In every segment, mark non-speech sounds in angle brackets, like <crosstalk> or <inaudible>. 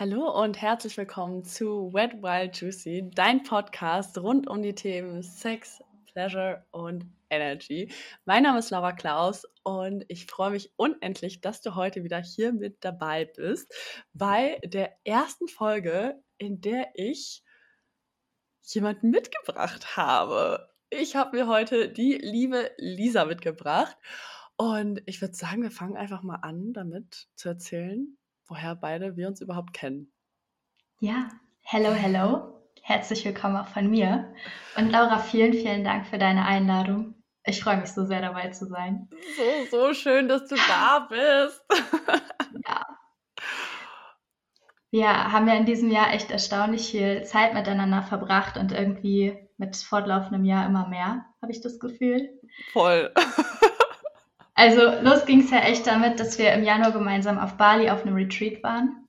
Hallo und herzlich willkommen zu Wet Wild Juicy, dein Podcast rund um die Themen Sex, Pleasure und Energy. Mein Name ist Laura Klaus und ich freue mich unendlich, dass du heute wieder hier mit dabei bist bei der ersten Folge, in der ich jemanden mitgebracht habe. Ich habe mir heute die liebe Lisa mitgebracht und ich würde sagen, wir fangen einfach mal an, damit zu erzählen, woher beide wir uns überhaupt kennen. Ja, hello, hello. Herzlich willkommen auch von mir. Und Laura, vielen, vielen Dank für deine Einladung. Ich freue mich so sehr dabei zu sein. So, so schön, dass du da <laughs> bist. ja. Wir haben ja in diesem Jahr echt erstaunlich viel Zeit miteinander verbracht und irgendwie mit fortlaufendem Jahr immer mehr, habe ich das Gefühl. Voll. Also los ging es ja echt damit, dass wir im Januar gemeinsam auf Bali auf einem Retreat waren.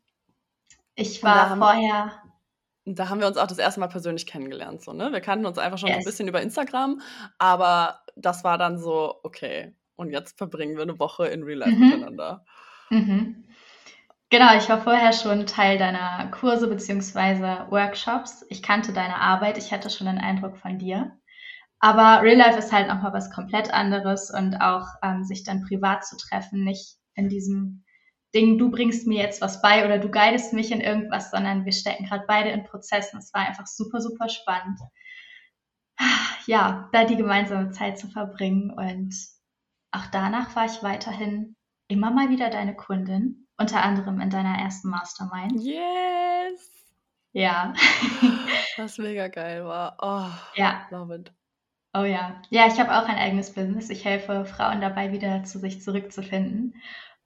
Ich war da vorher. da haben wir uns auch das erste Mal persönlich kennengelernt. So, ne? Wir kannten uns einfach schon yes. ein bisschen über Instagram, aber das war dann so, okay, und jetzt verbringen wir eine Woche in Real Life mhm. miteinander. Mhm. Genau, ich war vorher schon Teil deiner Kurse bzw. Workshops. Ich kannte deine Arbeit, ich hatte schon einen Eindruck von dir. Aber Real Life ist halt nochmal was komplett anderes und auch ähm, sich dann privat zu treffen, nicht in diesem Ding, du bringst mir jetzt was bei oder du guidest mich in irgendwas, sondern wir stecken gerade beide in Prozessen. Es war einfach super, super spannend. Ja, da die gemeinsame Zeit zu verbringen und auch danach war ich weiterhin immer mal wieder deine Kundin, unter anderem in deiner ersten Mastermind. Yes! Ja. Was mega geil war. Oh, ja. Love it. Oh ja. Ja, ich habe auch ein eigenes Business. Ich helfe Frauen dabei, wieder zu sich zurückzufinden.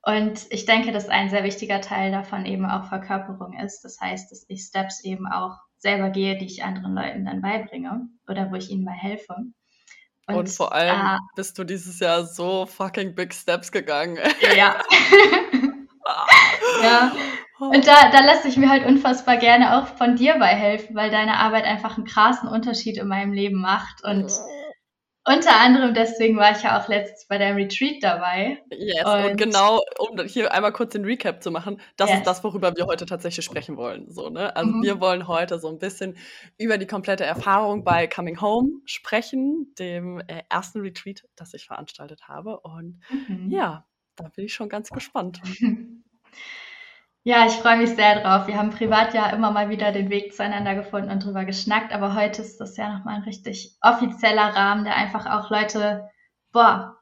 Und ich denke, dass ein sehr wichtiger Teil davon eben auch Verkörperung ist. Das heißt, dass ich Steps eben auch selber gehe, die ich anderen Leuten dann beibringe oder wo ich ihnen mal helfe. Und, Und vor allem ah, bist du dieses Jahr so fucking big Steps gegangen. Ja. <laughs> ja. Und da, da lässt sich mir halt unfassbar gerne auch von dir bei helfen, weil deine Arbeit einfach einen krassen Unterschied in meinem Leben macht. Und unter anderem deswegen war ich ja auch letztens bei deinem Retreat dabei. Yes, und, und genau, um hier einmal kurz den Recap zu machen, das yes. ist das, worüber wir heute tatsächlich sprechen wollen. So, ne? Also mhm. wir wollen heute so ein bisschen über die komplette Erfahrung bei Coming Home sprechen, dem äh, ersten Retreat, das ich veranstaltet habe. Und mhm. ja, da bin ich schon ganz gespannt. <laughs> Ja, ich freue mich sehr drauf. Wir haben privat ja immer mal wieder den Weg zueinander gefunden und drüber geschnackt, aber heute ist das ja nochmal ein richtig offizieller Rahmen, der einfach auch Leute, boah,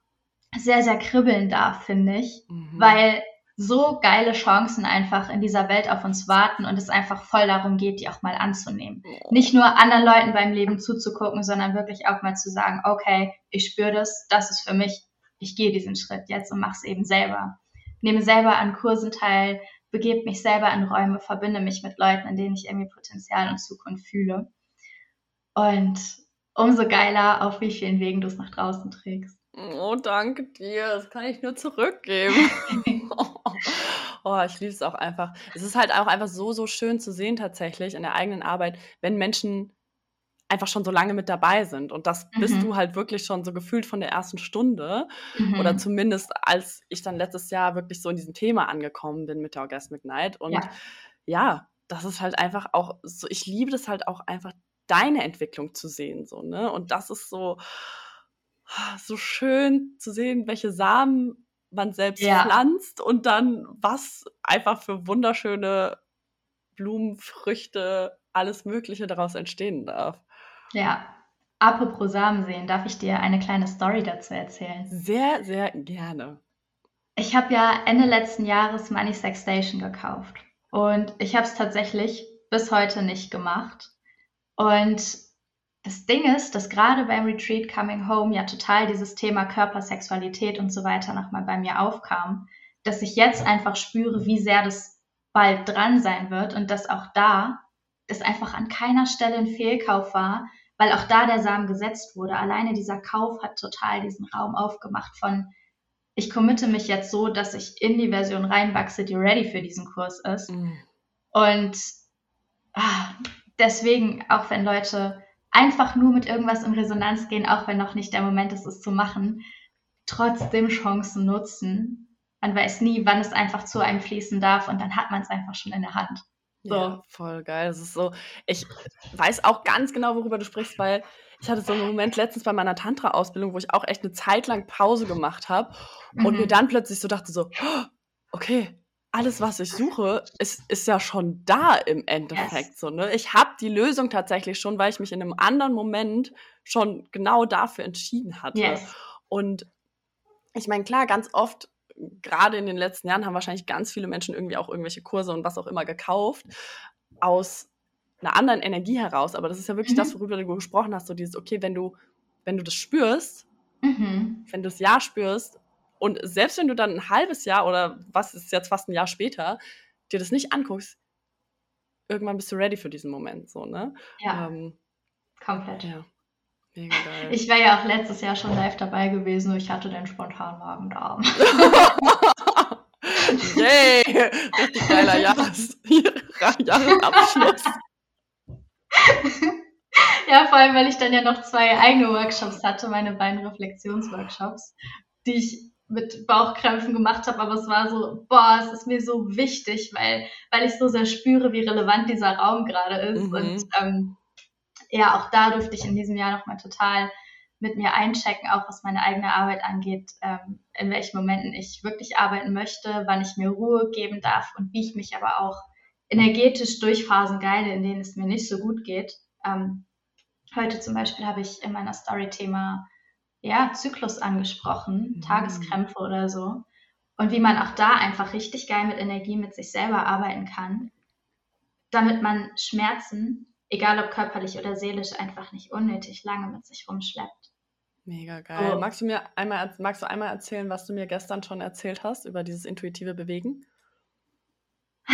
sehr, sehr kribbeln darf, finde ich, mhm. weil so geile Chancen einfach in dieser Welt auf uns warten und es einfach voll darum geht, die auch mal anzunehmen. Nicht nur anderen Leuten beim Leben zuzugucken, sondern wirklich auch mal zu sagen, okay, ich spüre das, das ist für mich, ich gehe diesen Schritt jetzt und mache es eben selber. Nehme selber an Kursen teil, begebe mich selber in Räume, verbinde mich mit Leuten, in denen ich irgendwie Potenzial und Zukunft fühle. Und umso geiler, auf wie vielen Wegen du es nach draußen trägst. Oh, danke dir. Das kann ich nur zurückgeben. <laughs> oh, ich liebe es auch einfach. Es ist halt auch einfach so, so schön zu sehen tatsächlich in der eigenen Arbeit, wenn Menschen einfach schon so lange mit dabei sind. Und das mhm. bist du halt wirklich schon so gefühlt von der ersten Stunde. Mhm. Oder zumindest als ich dann letztes Jahr wirklich so in diesem Thema angekommen bin mit der Orgasmic Night. Und ja, ja das ist halt einfach auch so, ich liebe das halt auch einfach, deine Entwicklung zu sehen. So, ne? Und das ist so, so schön zu sehen, welche Samen man selbst ja. pflanzt und dann was einfach für wunderschöne Blumen, Früchte, alles Mögliche daraus entstehen darf. Ja. Apropos Samen sehen, darf ich dir eine kleine Story dazu erzählen? Sehr, sehr gerne. Ich habe ja Ende letzten Jahres Money Sex Station gekauft. Und ich habe es tatsächlich bis heute nicht gemacht. Und das Ding ist, dass gerade beim Retreat Coming Home ja total dieses Thema Körper, Sexualität und so weiter nochmal bei mir aufkam, dass ich jetzt einfach spüre, wie sehr das bald dran sein wird und dass auch da es einfach an keiner Stelle ein Fehlkauf war, weil auch da der Samen gesetzt wurde. Alleine dieser Kauf hat total diesen Raum aufgemacht von, ich committe mich jetzt so, dass ich in die Version reinwachse, die ready für diesen Kurs ist. Mhm. Und ah, deswegen, auch wenn Leute einfach nur mit irgendwas in Resonanz gehen, auch wenn noch nicht der Moment ist, es zu machen, trotzdem Chancen nutzen. Man weiß nie, wann es einfach zu einem fließen darf und dann hat man es einfach schon in der Hand. So. Ja, voll geil. Das ist so, ich weiß auch ganz genau, worüber du sprichst, weil ich hatte so einen Moment letztens bei meiner Tantra-Ausbildung, wo ich auch echt eine Zeit lang Pause gemacht habe mhm. und mir mhm. dann plötzlich so dachte so, okay, alles, was ich suche, ist, ist ja schon da im Endeffekt. Yes. So, ne? Ich habe die Lösung tatsächlich schon, weil ich mich in einem anderen Moment schon genau dafür entschieden hatte. Yes. Und ich meine, klar, ganz oft, gerade in den letzten Jahren, haben wahrscheinlich ganz viele Menschen irgendwie auch irgendwelche Kurse und was auch immer gekauft, aus einer anderen Energie heraus. Aber das ist ja wirklich mhm. das, worüber du gesprochen hast, so dieses, okay, wenn du, wenn du das spürst, mhm. wenn du das Ja spürst, und selbst wenn du dann ein halbes Jahr oder was ist jetzt fast ein Jahr später, dir das nicht anguckst, irgendwann bist du ready für diesen Moment, so, ne? Ja. Ähm, komplett. Ja. Mega geil. Ich wäre ja auch letztes Jahr schon live dabei gewesen, nur ich hatte den spontanen Magen-Darm. <laughs> Yay! Richtig geiler Jahres Jahresabschluss. ja, vor allem, weil ich dann ja noch zwei eigene Workshops hatte, meine beiden Reflexionsworkshops, die ich mit Bauchkrämpfen gemacht habe, aber es war so, boah, es ist mir so wichtig, weil, weil ich so sehr spüre, wie relevant dieser Raum gerade ist. Mhm. Und ähm, ja, auch da durfte ich in diesem Jahr nochmal total mit mir einchecken, auch was meine eigene Arbeit angeht, ähm, in welchen Momenten ich wirklich arbeiten möchte, wann ich mir Ruhe geben darf und wie ich mich aber auch energetisch durch Phasen geile, in denen es mir nicht so gut geht. Ähm, heute zum Beispiel habe ich in meiner Story-Thema ja, Zyklus angesprochen, mhm. Tageskrämpfe oder so. Und wie man auch da einfach richtig geil mit Energie mit sich selber arbeiten kann, damit man Schmerzen, egal ob körperlich oder seelisch, einfach nicht unnötig lange mit sich rumschleppt. Mega geil. Oh. Magst du mir einmal, magst du einmal erzählen, was du mir gestern schon erzählt hast über dieses intuitive Bewegen? <laughs>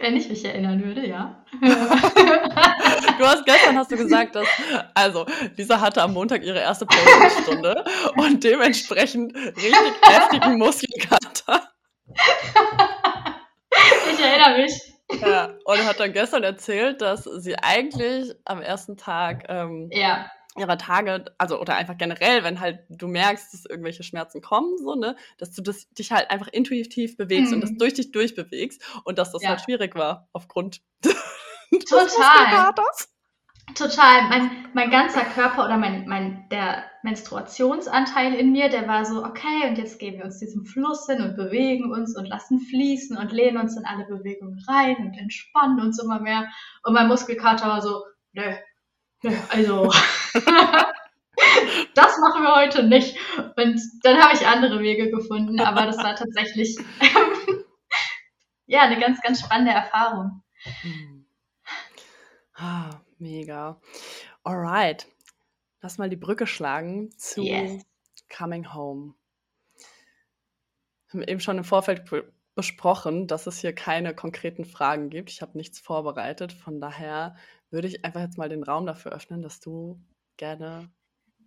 Wenn ich mich erinnern würde, ja. du hast gestern hast du gesagt, dass also Lisa hatte am Montag ihre erste Posing-Stunde <laughs> und dementsprechend richtig heftigen Muskelkater. Ich erinnere mich. Ja, <laughs> und hat dann gestern erzählt, dass sie eigentlich am ersten Tag ähm, ja ihrer Tage, also oder einfach generell, wenn halt du merkst, dass irgendwelche Schmerzen kommen, so, ne, dass du das, dich halt einfach intuitiv bewegst mhm. und das mhm. durch dich durchbewegst und dass das ja. halt schwierig war aufgrund <laughs> Total. Total. Mein, mein ganzer Körper oder mein, mein, der Menstruationsanteil in mir, der war so, okay, und jetzt geben wir uns diesem Fluss hin und bewegen uns und lassen fließen und lehnen uns in alle Bewegungen rein und entspannen uns immer mehr. Und mein Muskelkater war so, nö, also, <laughs> das machen wir heute nicht. Und dann habe ich andere Wege gefunden, aber das war tatsächlich <laughs> ja eine ganz, ganz spannende Erfahrung. Hm. Ah, mega. Alright. Lass mal die Brücke schlagen zu yes. Coming Home. Wir haben eben schon im Vorfeld besprochen, dass es hier keine konkreten Fragen gibt. Ich habe nichts vorbereitet. Von daher würde ich einfach jetzt mal den Raum dafür öffnen, dass du gerne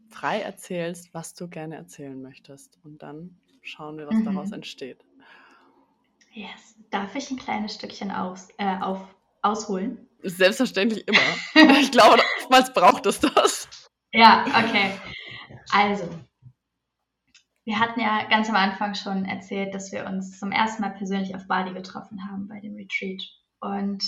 frei erzählst, was du gerne erzählen möchtest. Und dann schauen wir, was mhm. daraus entsteht. Yes. Darf ich ein kleines Stückchen aus, äh, auf, ausholen? Selbstverständlich immer. <laughs> ich glaube, oftmals braucht es das. Ja, okay. Also, wir hatten ja ganz am Anfang schon erzählt, dass wir uns zum ersten Mal persönlich auf Bali getroffen haben bei dem Retreat. Und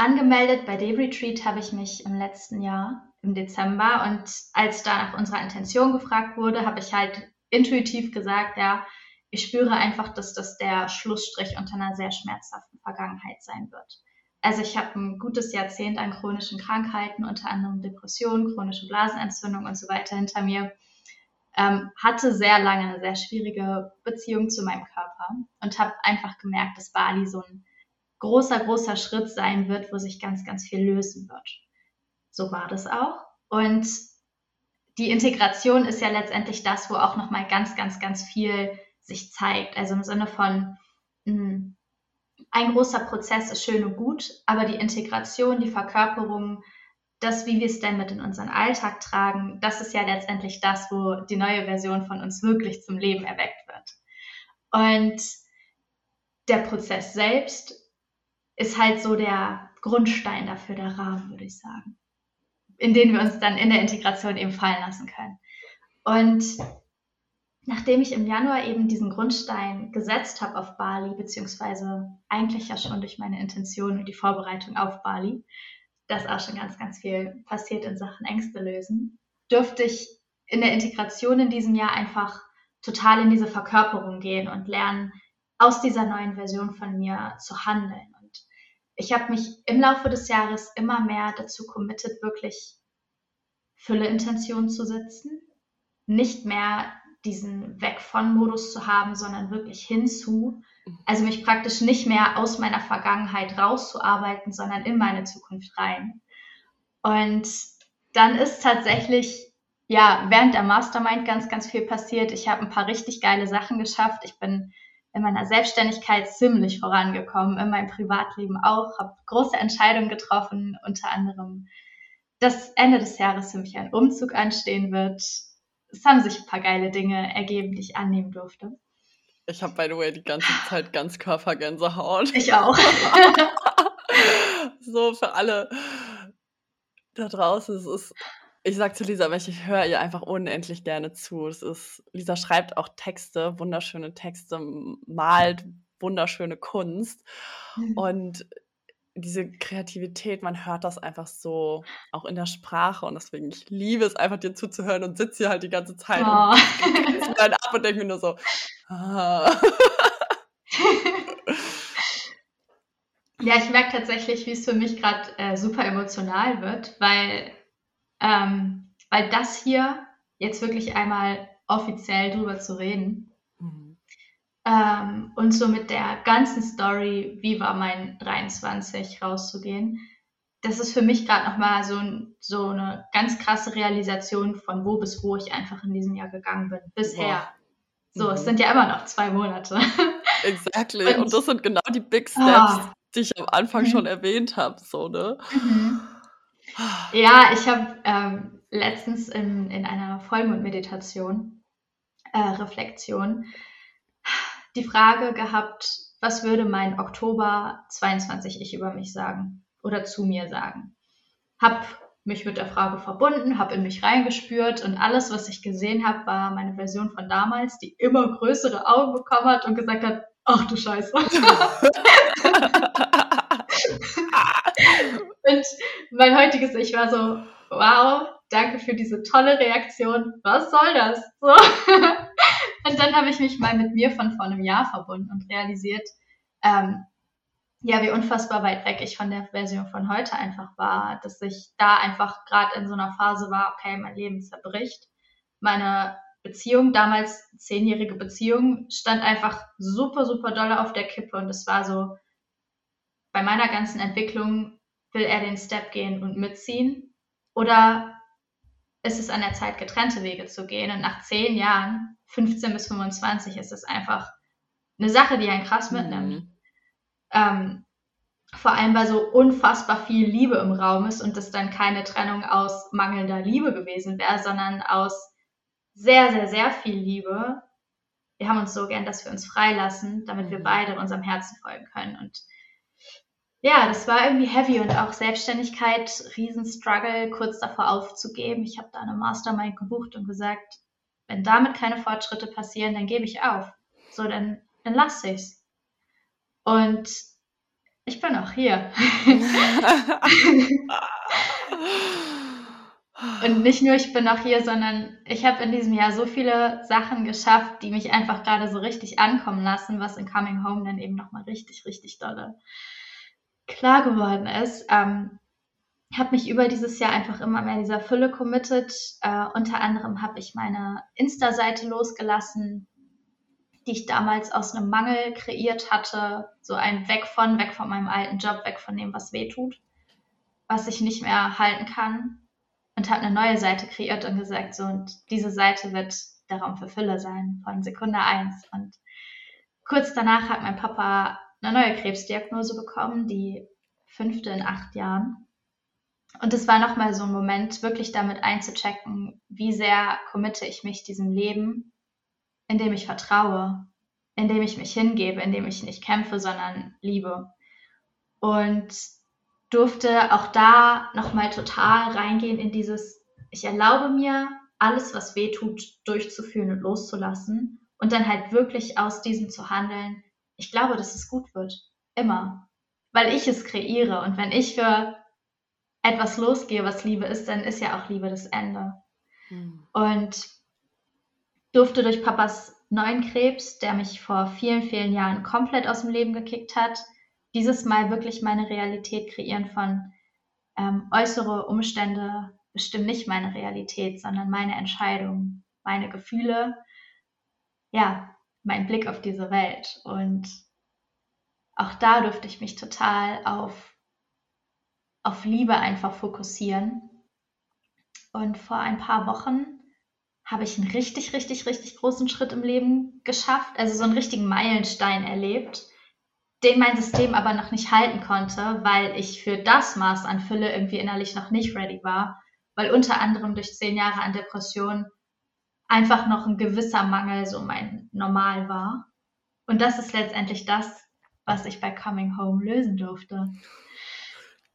Angemeldet bei dem Retreat habe ich mich im letzten Jahr, im Dezember. Und als da nach unserer Intention gefragt wurde, habe ich halt intuitiv gesagt, ja, ich spüre einfach, dass das der Schlussstrich unter einer sehr schmerzhaften Vergangenheit sein wird. Also ich habe ein gutes Jahrzehnt an chronischen Krankheiten, unter anderem Depressionen, chronische Blasenentzündung und so weiter hinter mir. Ähm, hatte sehr lange eine sehr schwierige Beziehung zu meinem Körper und habe einfach gemerkt, dass Bali so ein großer, großer Schritt sein wird, wo sich ganz, ganz viel lösen wird. So war das auch. Und die Integration ist ja letztendlich das, wo auch nochmal ganz, ganz, ganz viel sich zeigt. Also im Sinne von, hm, ein großer Prozess ist schön und gut, aber die Integration, die Verkörperung, das, wie wir es denn mit in unseren Alltag tragen, das ist ja letztendlich das, wo die neue Version von uns wirklich zum Leben erweckt wird. Und der Prozess selbst ist halt so der Grundstein dafür, der Rahmen, würde ich sagen, in den wir uns dann in der Integration eben fallen lassen können. Und nachdem ich im Januar eben diesen Grundstein gesetzt habe auf Bali, beziehungsweise eigentlich ja schon durch meine Intention und die Vorbereitung auf Bali, dass auch schon ganz, ganz viel passiert in Sachen Ängste lösen, dürfte ich in der Integration in diesem Jahr einfach total in diese Verkörperung gehen und lernen, aus dieser neuen Version von mir zu handeln. Und ich habe mich im Laufe des Jahres immer mehr dazu committed, wirklich Fülle-Intention zu setzen, nicht mehr diesen Weg von Modus zu haben, sondern wirklich hinzu. Also mich praktisch nicht mehr aus meiner Vergangenheit rauszuarbeiten, sondern in meine Zukunft rein. Und dann ist tatsächlich ja während der Mastermind ganz, ganz viel passiert. Ich habe ein paar richtig geile Sachen geschafft. Ich bin in meiner Selbstständigkeit ziemlich vorangekommen, in meinem Privatleben auch, habe große Entscheidungen getroffen, unter anderem, dass Ende des Jahres für mich ein Umzug anstehen wird, es haben sich ein paar geile Dinge ergeben, die ich annehmen durfte. Ich habe, by the way, die ganze Zeit ganz Körpergänsehaut. Ich auch. <laughs> so für alle da draußen. Es ist, ich sag zu Lisa, ich höre ihr einfach unendlich gerne zu. Es ist, Lisa schreibt auch Texte, wunderschöne Texte, malt wunderschöne Kunst. Mhm. Und diese Kreativität, man hört das einfach so auch in der Sprache und deswegen, ich liebe es einfach dir zuzuhören und sitze hier halt die ganze Zeit oh. <laughs> und dann ab und denke mir nur so, ah. <laughs> Ja, ich merke tatsächlich, wie es für mich gerade äh, super emotional wird, weil, ähm, weil das hier jetzt wirklich einmal offiziell drüber zu reden, ähm, und so mit der ganzen Story, wie war mein 23 rauszugehen, das ist für mich gerade nochmal so, so eine ganz krasse Realisation von wo bis wo ich einfach in diesem Jahr gegangen bin. Bisher. Wow. So, mhm. es sind ja immer noch zwei Monate. <laughs> Exactly. Und, und das sind genau die Big Steps, oh. die ich am Anfang mhm. schon erwähnt habe. So, ne? Mhm. Ja, ich habe ähm, letztens in, in einer Vollmondmeditation, äh, Reflexion, die Frage gehabt, was würde mein Oktober 22 ich über mich sagen oder zu mir sagen? Hab mich mit der Frage verbunden, habe in mich reingespürt und alles, was ich gesehen habe, war meine Version von damals, die immer größere Augen bekommen hat und gesagt hat, ach du Scheiße. <laughs> und mein heutiges Ich war so, wow, danke für diese tolle Reaktion. Was soll das? So. Und dann habe ich mich mal mit mir von vor einem Jahr verbunden und realisiert, ähm, ja, wie unfassbar weit weg ich von der Version von heute einfach war, dass ich da einfach gerade in so einer Phase war, okay, mein Leben zerbricht. Meine Beziehung, damals zehnjährige Beziehung, stand einfach super, super doll auf der Kippe und es war so, bei meiner ganzen Entwicklung will er den Step gehen und mitziehen oder ist es an der Zeit, getrennte Wege zu gehen und nach zehn Jahren 15 bis 25 ist es einfach eine Sache, die einen krass mitnimmt. Mhm. Ähm, vor allem, weil so unfassbar viel Liebe im Raum ist und das dann keine Trennung aus mangelnder Liebe gewesen wäre, sondern aus sehr, sehr, sehr viel Liebe. Wir haben uns so gern, dass wir uns freilassen, damit wir mhm. beide unserem Herzen folgen können. Und ja, das war irgendwie heavy und auch Selbstständigkeit, Riesenstruggle, kurz davor aufzugeben. Ich habe da eine Mastermind gebucht und gesagt, wenn damit keine Fortschritte passieren, dann gebe ich auf. So, dann, dann lasse ich's. Und ich bin auch hier. <laughs> Und nicht nur ich bin auch hier, sondern ich habe in diesem Jahr so viele Sachen geschafft, die mich einfach gerade so richtig ankommen lassen, was in Coming Home dann eben nochmal richtig, richtig dolle klar geworden ist. Ähm, habe mich über dieses Jahr einfach immer mehr dieser Fülle committed. Äh, unter anderem habe ich meine Insta-Seite losgelassen, die ich damals aus einem Mangel kreiert hatte. So ein Weg von, weg von meinem alten Job, weg von dem, was weh tut, was ich nicht mehr halten kann. Und habe eine neue Seite kreiert und gesagt, so, und diese Seite wird der Raum für Fülle sein, von Sekunde eins. Und kurz danach hat mein Papa eine neue Krebsdiagnose bekommen, die fünfte in acht Jahren. Und es war nochmal so ein Moment, wirklich damit einzuchecken, wie sehr committe ich mich diesem Leben, in dem ich vertraue, in dem ich mich hingebe, in dem ich nicht kämpfe, sondern liebe. Und durfte auch da nochmal total reingehen in dieses, ich erlaube mir, alles, was weh tut, durchzuführen und loszulassen und dann halt wirklich aus diesem zu handeln. Ich glaube, dass es gut wird. Immer. Weil ich es kreiere. Und wenn ich für etwas losgehe, was Liebe ist, dann ist ja auch Liebe das Ende. Mhm. Und durfte durch Papas neuen Krebs, der mich vor vielen, vielen Jahren komplett aus dem Leben gekickt hat, dieses Mal wirklich meine Realität kreieren von ähm, äußere Umstände bestimmen nicht meine Realität, sondern meine Entscheidungen, meine Gefühle, ja, mein Blick auf diese Welt. Und auch da durfte ich mich total auf, auf Liebe einfach fokussieren. Und vor ein paar Wochen habe ich einen richtig, richtig, richtig großen Schritt im Leben geschafft, also so einen richtigen Meilenstein erlebt, den mein System aber noch nicht halten konnte, weil ich für das Maß an Fülle irgendwie innerlich noch nicht ready war, weil unter anderem durch zehn Jahre an Depression einfach noch ein gewisser Mangel so mein Normal war. Und das ist letztendlich das, was ich bei Coming Home lösen durfte.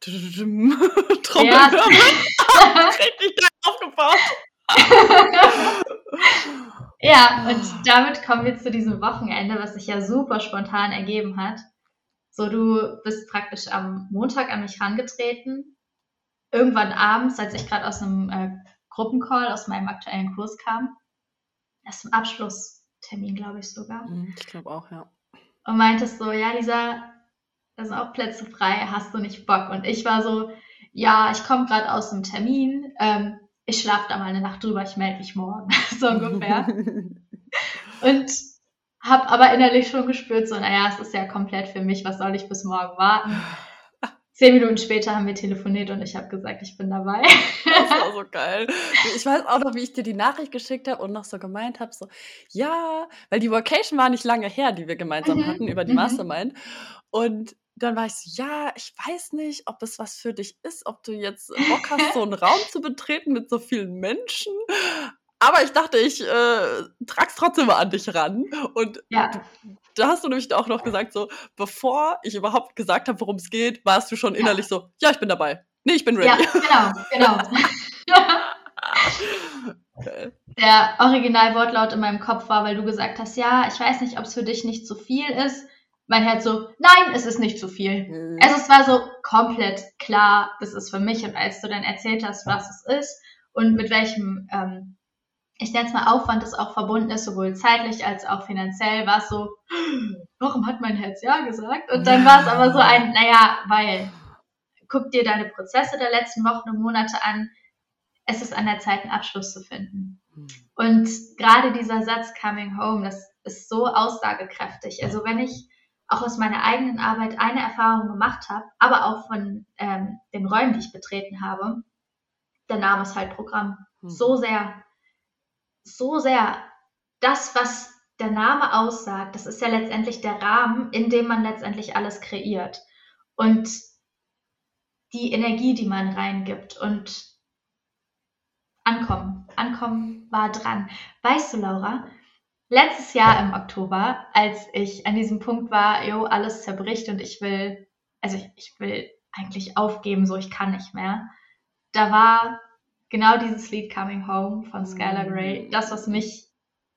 <laughs> Trommel. Ja. <laughs> Richtig geil aufgebaut. <laughs> ja, und damit kommen wir zu diesem Wochenende, was sich ja super spontan ergeben hat. So, du bist praktisch am Montag an mich herangetreten. Irgendwann abends, als ich gerade aus einem äh, Gruppencall aus meinem aktuellen Kurs kam, erst zum Abschlusstermin, glaube ich sogar. Mhm, ich glaube auch, ja. Und meintest so, ja, Lisa, da sind auch Plätze frei, hast du nicht Bock? Und ich war so, ja, ich komme gerade aus einem Termin, ähm, ich schlafe da mal eine Nacht drüber, ich melde mich morgen, <laughs> so ungefähr. <laughs> und habe aber innerlich schon gespürt, so, naja, es ist ja komplett für mich, was soll ich bis morgen warten? <sighs> Zehn Minuten später haben wir telefoniert und ich habe gesagt, ich bin dabei. Das war <laughs> so geil. Ich weiß auch noch, wie ich dir die Nachricht geschickt habe und noch so gemeint habe, so, ja, weil die Vocation war nicht lange her, die wir gemeinsam mhm. hatten über die mhm. Mastermind. Und dann war ich so, ja, ich weiß nicht, ob es was für dich ist, ob du jetzt Bock hast, so einen <laughs> Raum zu betreten mit so vielen Menschen. Aber ich dachte, ich äh, trag's trotzdem mal an dich ran. Und ja. Da hast du nämlich auch noch gesagt, so, bevor ich überhaupt gesagt habe, worum es geht, warst du schon innerlich ja. so, ja, ich bin dabei. Nee, ich bin ready. Ja, genau, genau. okay. <laughs> <laughs> Der Originalwortlaut in meinem Kopf war, weil du gesagt hast, ja, ich weiß nicht, ob es für dich nicht zu viel ist mein Herz so, nein, es ist nicht zu viel. Mhm. Also es war so komplett klar, das ist für mich. Und als du dann erzählt hast, was es ist und mit welchem, ähm, ich nenne es mal Aufwand, das auch verbunden ist, sowohl zeitlich als auch finanziell, war es so, warum hat mein Herz ja gesagt? Und dann war es aber so ein, naja, weil, guck dir deine Prozesse der letzten Wochen und Monate an, es ist an der Zeit, einen Abschluss zu finden. Mhm. Und gerade dieser Satz Coming Home, das ist so aussagekräftig. Also wenn ich auch aus meiner eigenen Arbeit eine Erfahrung gemacht habe, aber auch von ähm, den Räumen, die ich betreten habe, der Name ist halt Programm. Mhm. So sehr, so sehr das, was der Name aussagt, das ist ja letztendlich der Rahmen, in dem man letztendlich alles kreiert. Und die Energie, die man reingibt und ankommen. Ankommen war dran. Weißt du, Laura, letztes Jahr im Oktober, als ich an diesem Punkt war, jo, alles zerbricht und ich will, also ich, ich will eigentlich aufgeben, so ich kann nicht mehr. Da war genau dieses Lied Coming Home von Skylar Grey, mm. das, was mich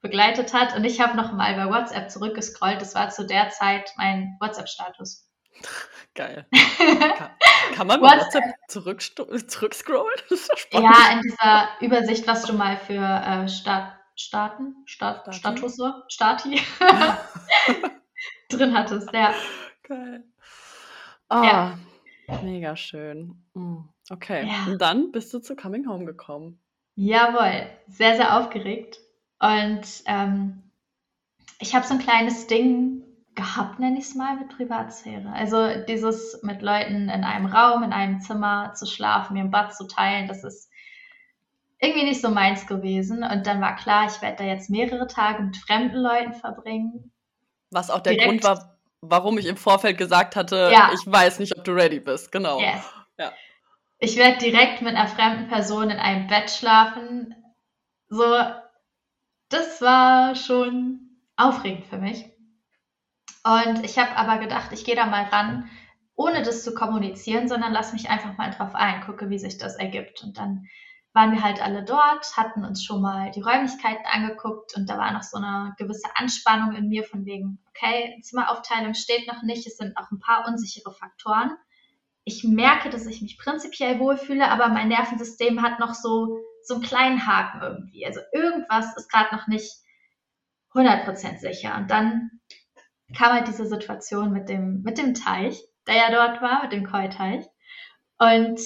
begleitet hat. Und ich habe noch mal bei WhatsApp zurückgescrollt. Das war zu der Zeit mein WhatsApp-Status. <laughs> Geil. <laughs> Kann, kann man mit WhatsApp, zurück, zurückscrollen? <laughs> Das ist ja spannend. Ja, in dieser Übersicht, was du mal für äh, Start Staaten, Stat, Stati? Statusse, Stati drin hattest, ja. Geil. Oh, ja. mega schön. Mm, okay, ja. und dann bist du zu Coming Home gekommen. Jawohl, sehr, sehr aufgeregt. Und ähm, ich habe so ein kleines Ding gehabt, nenne ich es mal, mit Privatsphäre. Also dieses mit Leuten in einem Raum, in einem Zimmer zu schlafen, mir ein Bad zu teilen, das ist irgendwie nicht so meins gewesen. Und dann war klar, ich werde da jetzt mehrere Tage mit fremden Leuten verbringen. Was auch der Direkt. Grund war, warum ich im Vorfeld gesagt hatte, ja. ich weiß nicht, ob du ready bist. Genau. Yes. Ja. Ich werde direkt mit einer fremden Person in einem Bett schlafen. So, das war schon aufregend für mich. Und ich habe aber gedacht, ich gehe da mal ran, ohne das zu kommunizieren, sondern lass mich einfach mal drauf ein, gucke, wie sich das ergibt. Und dann waren wir halt alle dort, hatten uns schon mal die Räumlichkeiten angeguckt und da war noch so eine gewisse Anspannung in mir von wegen, okay, Zimmeraufteilung steht noch nicht, es sind noch ein paar unsichere Faktoren. Ich merke, dass ich mich prinzipiell wohlfühle, aber mein Nervensystem hat noch so, so einen kleinen Haken irgendwie. Also irgendwas ist gerade noch nicht 100% sicher. Und dann kam halt diese Situation mit dem, mit dem Teich, der ja dort war, mit dem Koi-Teich. Und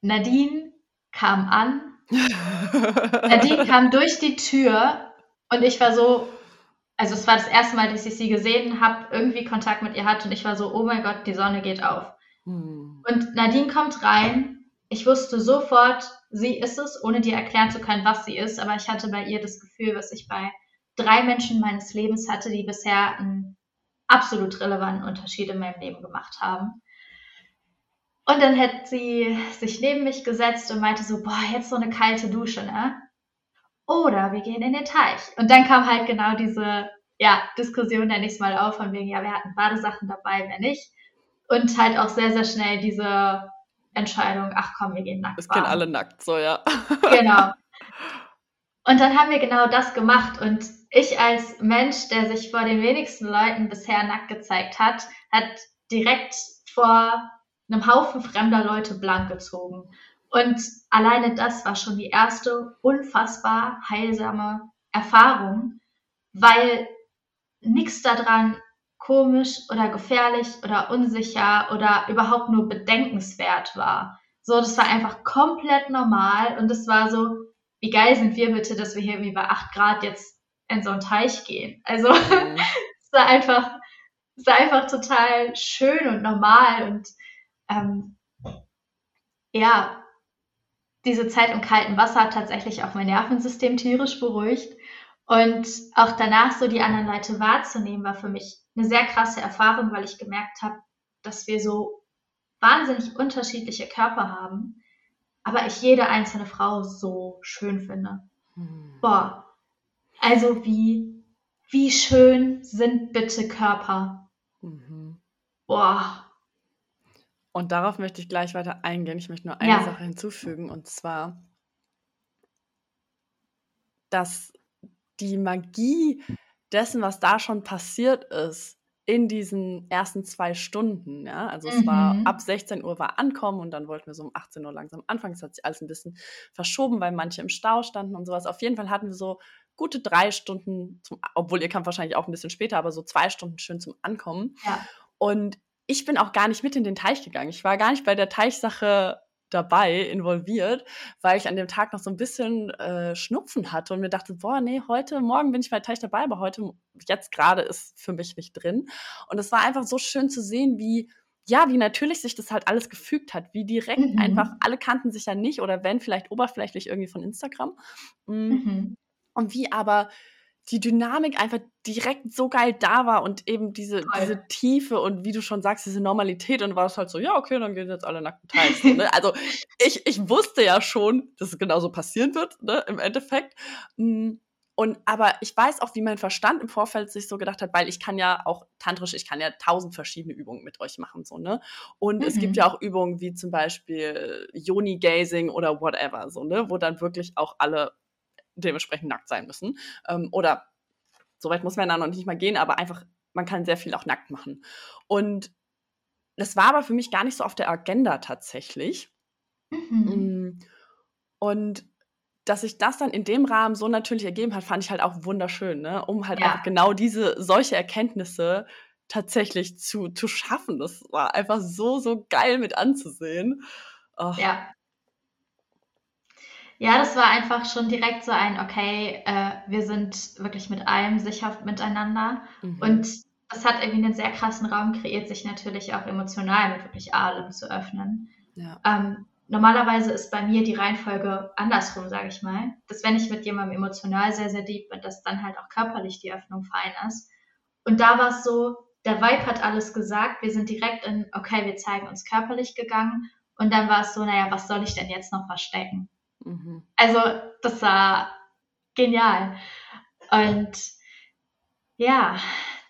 Nadine kam an. <laughs> Nadine kam durch die Tür und ich war so, also es war das erste Mal, dass ich sie gesehen habe, irgendwie Kontakt mit ihr hatte und ich war so, oh mein Gott, die Sonne geht auf. Hm. Und Nadine kommt rein. Ich wusste sofort, sie ist es, ohne dir erklären zu können, was sie ist, aber ich hatte bei ihr das Gefühl, was ich bei drei Menschen meines Lebens hatte, die bisher einen absolut relevanten Unterschied in meinem Leben gemacht haben. Und dann hat sie sich neben mich gesetzt und meinte so, boah, jetzt so eine kalte Dusche, ne? Oder wir gehen in den Teich. Und dann kam halt genau diese, ja, Diskussion nenne ich es mal auf, von wegen, ja, wir hatten Badesachen dabei, wer nicht. Und halt auch sehr, sehr schnell diese Entscheidung, ach komm, wir gehen nackt. Es gehen alle nackt, so, ja. <laughs> Genau. Und dann haben wir genau das gemacht. Und ich als Mensch, der sich vor den wenigsten Leuten bisher nackt gezeigt hat, hat direkt vor einem Haufen fremder Leute blank gezogen. Und alleine das war schon die erste unfassbar heilsame Erfahrung, weil nichts daran komisch oder gefährlich oder unsicher oder überhaupt nur bedenkenswert war. So, das war einfach komplett normal und es war so, wie geil sind wir bitte, dass wir hier irgendwie bei 8 Grad jetzt in so einen Teich gehen. Also mhm. <laughs> es war einfach, es war einfach total schön und normal und ähm, ja, diese Zeit im kalten Wasser hat tatsächlich auch mein Nervensystem tierisch beruhigt. Und auch danach so die anderen Leute wahrzunehmen, war für mich eine sehr krasse Erfahrung, weil ich gemerkt habe, dass wir so wahnsinnig unterschiedliche Körper haben, aber ich jede einzelne Frau so schön finde. Hm. Boah, also wie, wie schön sind bitte Körper? Mhm. Boah, und darauf möchte ich gleich weiter eingehen. Ich möchte nur eine ja. Sache hinzufügen, und zwar, dass die Magie dessen, was da schon passiert ist, in diesen ersten zwei Stunden, ja, also mhm. es war mhm. ab 16 Uhr war Ankommen und dann wollten wir so um 18 Uhr langsam anfangen. Es hat sich alles ein bisschen verschoben, weil manche im Stau standen und sowas. Auf jeden Fall hatten wir so gute drei Stunden, zum, obwohl ihr kam wahrscheinlich auch ein bisschen später, aber so zwei Stunden schön zum Ankommen. Ja. Und ich bin auch gar nicht mit in den Teich gegangen. Ich war gar nicht bei der Teichsache dabei, involviert, weil ich an dem Tag noch so ein bisschen äh, Schnupfen hatte und mir dachte, boah, nee, heute, morgen bin ich bei Teich dabei, aber heute, jetzt gerade ist für mich nicht drin. Und es war einfach so schön zu sehen, wie, ja, wie natürlich sich das halt alles gefügt hat, wie direkt mhm. einfach, alle kannten sich ja nicht oder wenn vielleicht oberflächlich irgendwie von Instagram. Mm. Mhm. Und wie aber die Dynamik einfach direkt so geil da war und eben diese, diese Tiefe und wie du schon sagst, diese Normalität und war es halt so, ja, okay, dann gehen jetzt alle nackten Teils. So, ne? <laughs> Also ich, ich wusste ja schon, dass es genauso passieren wird, ne, im Endeffekt. Hm, und aber ich weiß auch, wie mein Verstand im Vorfeld sich so gedacht hat, weil ich kann ja auch tantrisch, ich kann ja tausend verschiedene Übungen mit euch machen, so, ne? Und mhm. es gibt mhm. ja auch Übungen wie zum Beispiel Yoni-Gazing oder whatever, so, ne? Wo dann wirklich auch alle dementsprechend nackt sein müssen. Ähm, oder so weit muss man dann noch nicht mal gehen, aber einfach, man kann sehr viel auch nackt machen. Und das war aber für mich gar nicht so auf der Agenda tatsächlich. Mhm. Mm, und dass sich das dann in dem Rahmen so natürlich ergeben hat, fand ich halt auch wunderschön, ne? um halt ja. einfach genau diese, solche Erkenntnisse tatsächlich zu, zu schaffen. Das war einfach so, so geil mit anzusehen. Oh. Ja. Ja, das war einfach schon direkt so ein, okay, äh, wir sind wirklich mit allem sicher miteinander. Mhm. Und das hat irgendwie einen sehr krassen Raum kreiert, sich natürlich auch emotional mit wirklich allem zu öffnen. Ja. Ähm, normalerweise ist bei mir die Reihenfolge andersrum, sage ich mal. Dass wenn ich mit jemandem emotional sehr, sehr deep bin, dass dann halt auch körperlich die Öffnung fein ist. Und da war es so, der Vibe hat alles gesagt. Wir sind direkt in, okay, wir zeigen uns körperlich gegangen. Und dann war es so, naja, was soll ich denn jetzt noch verstecken? Mhm. Also, das war genial. Und ja,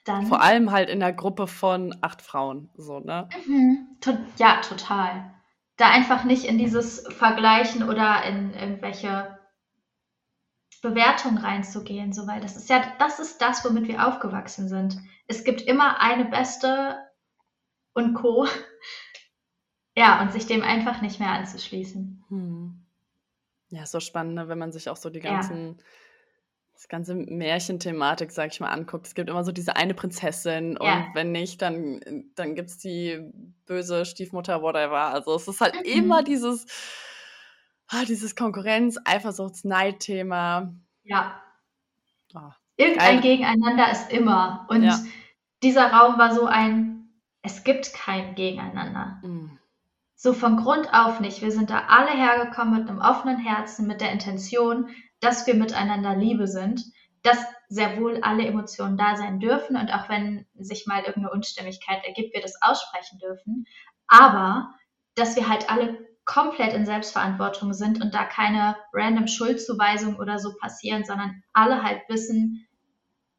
dann. Vor allem halt in der Gruppe von acht Frauen, so, ne? Mhm. To ja, total. da einfach nicht in dieses Vergleichen oder in irgendwelche Bewertungen reinzugehen, so weil das ist ja, das ist das, womit wir aufgewachsen sind. Es gibt immer eine beste und Co. <laughs> Ja, und sich dem einfach nicht mehr anzuschließen. Hm. Ja, ist so spannend, ne, wenn man sich auch so die ganzen, ja. das ganze Märchenthematik, sag ich mal, anguckt. Es gibt immer so diese eine Prinzessin ja. und wenn nicht, dann, dann gibt es die böse Stiefmutter, whatever. Also es ist halt mhm. immer dieses, ah, dieses Konkurrenz-, Eifersuchts-, Neid-Thema. Ja. Oh, Irgendein geil. Gegeneinander ist immer. Und ja. dieser Raum war so ein, es gibt kein Gegeneinander. Mhm. So von Grund auf nicht. Wir sind da alle hergekommen mit einem offenen Herzen, mit der Intention, dass wir miteinander Liebe sind, dass sehr wohl alle Emotionen da sein dürfen und auch wenn sich mal irgendeine Unstimmigkeit ergibt, wir das aussprechen dürfen. Aber dass wir halt alle komplett in Selbstverantwortung sind und da keine random Schuldzuweisung oder so passieren, sondern alle halt wissen,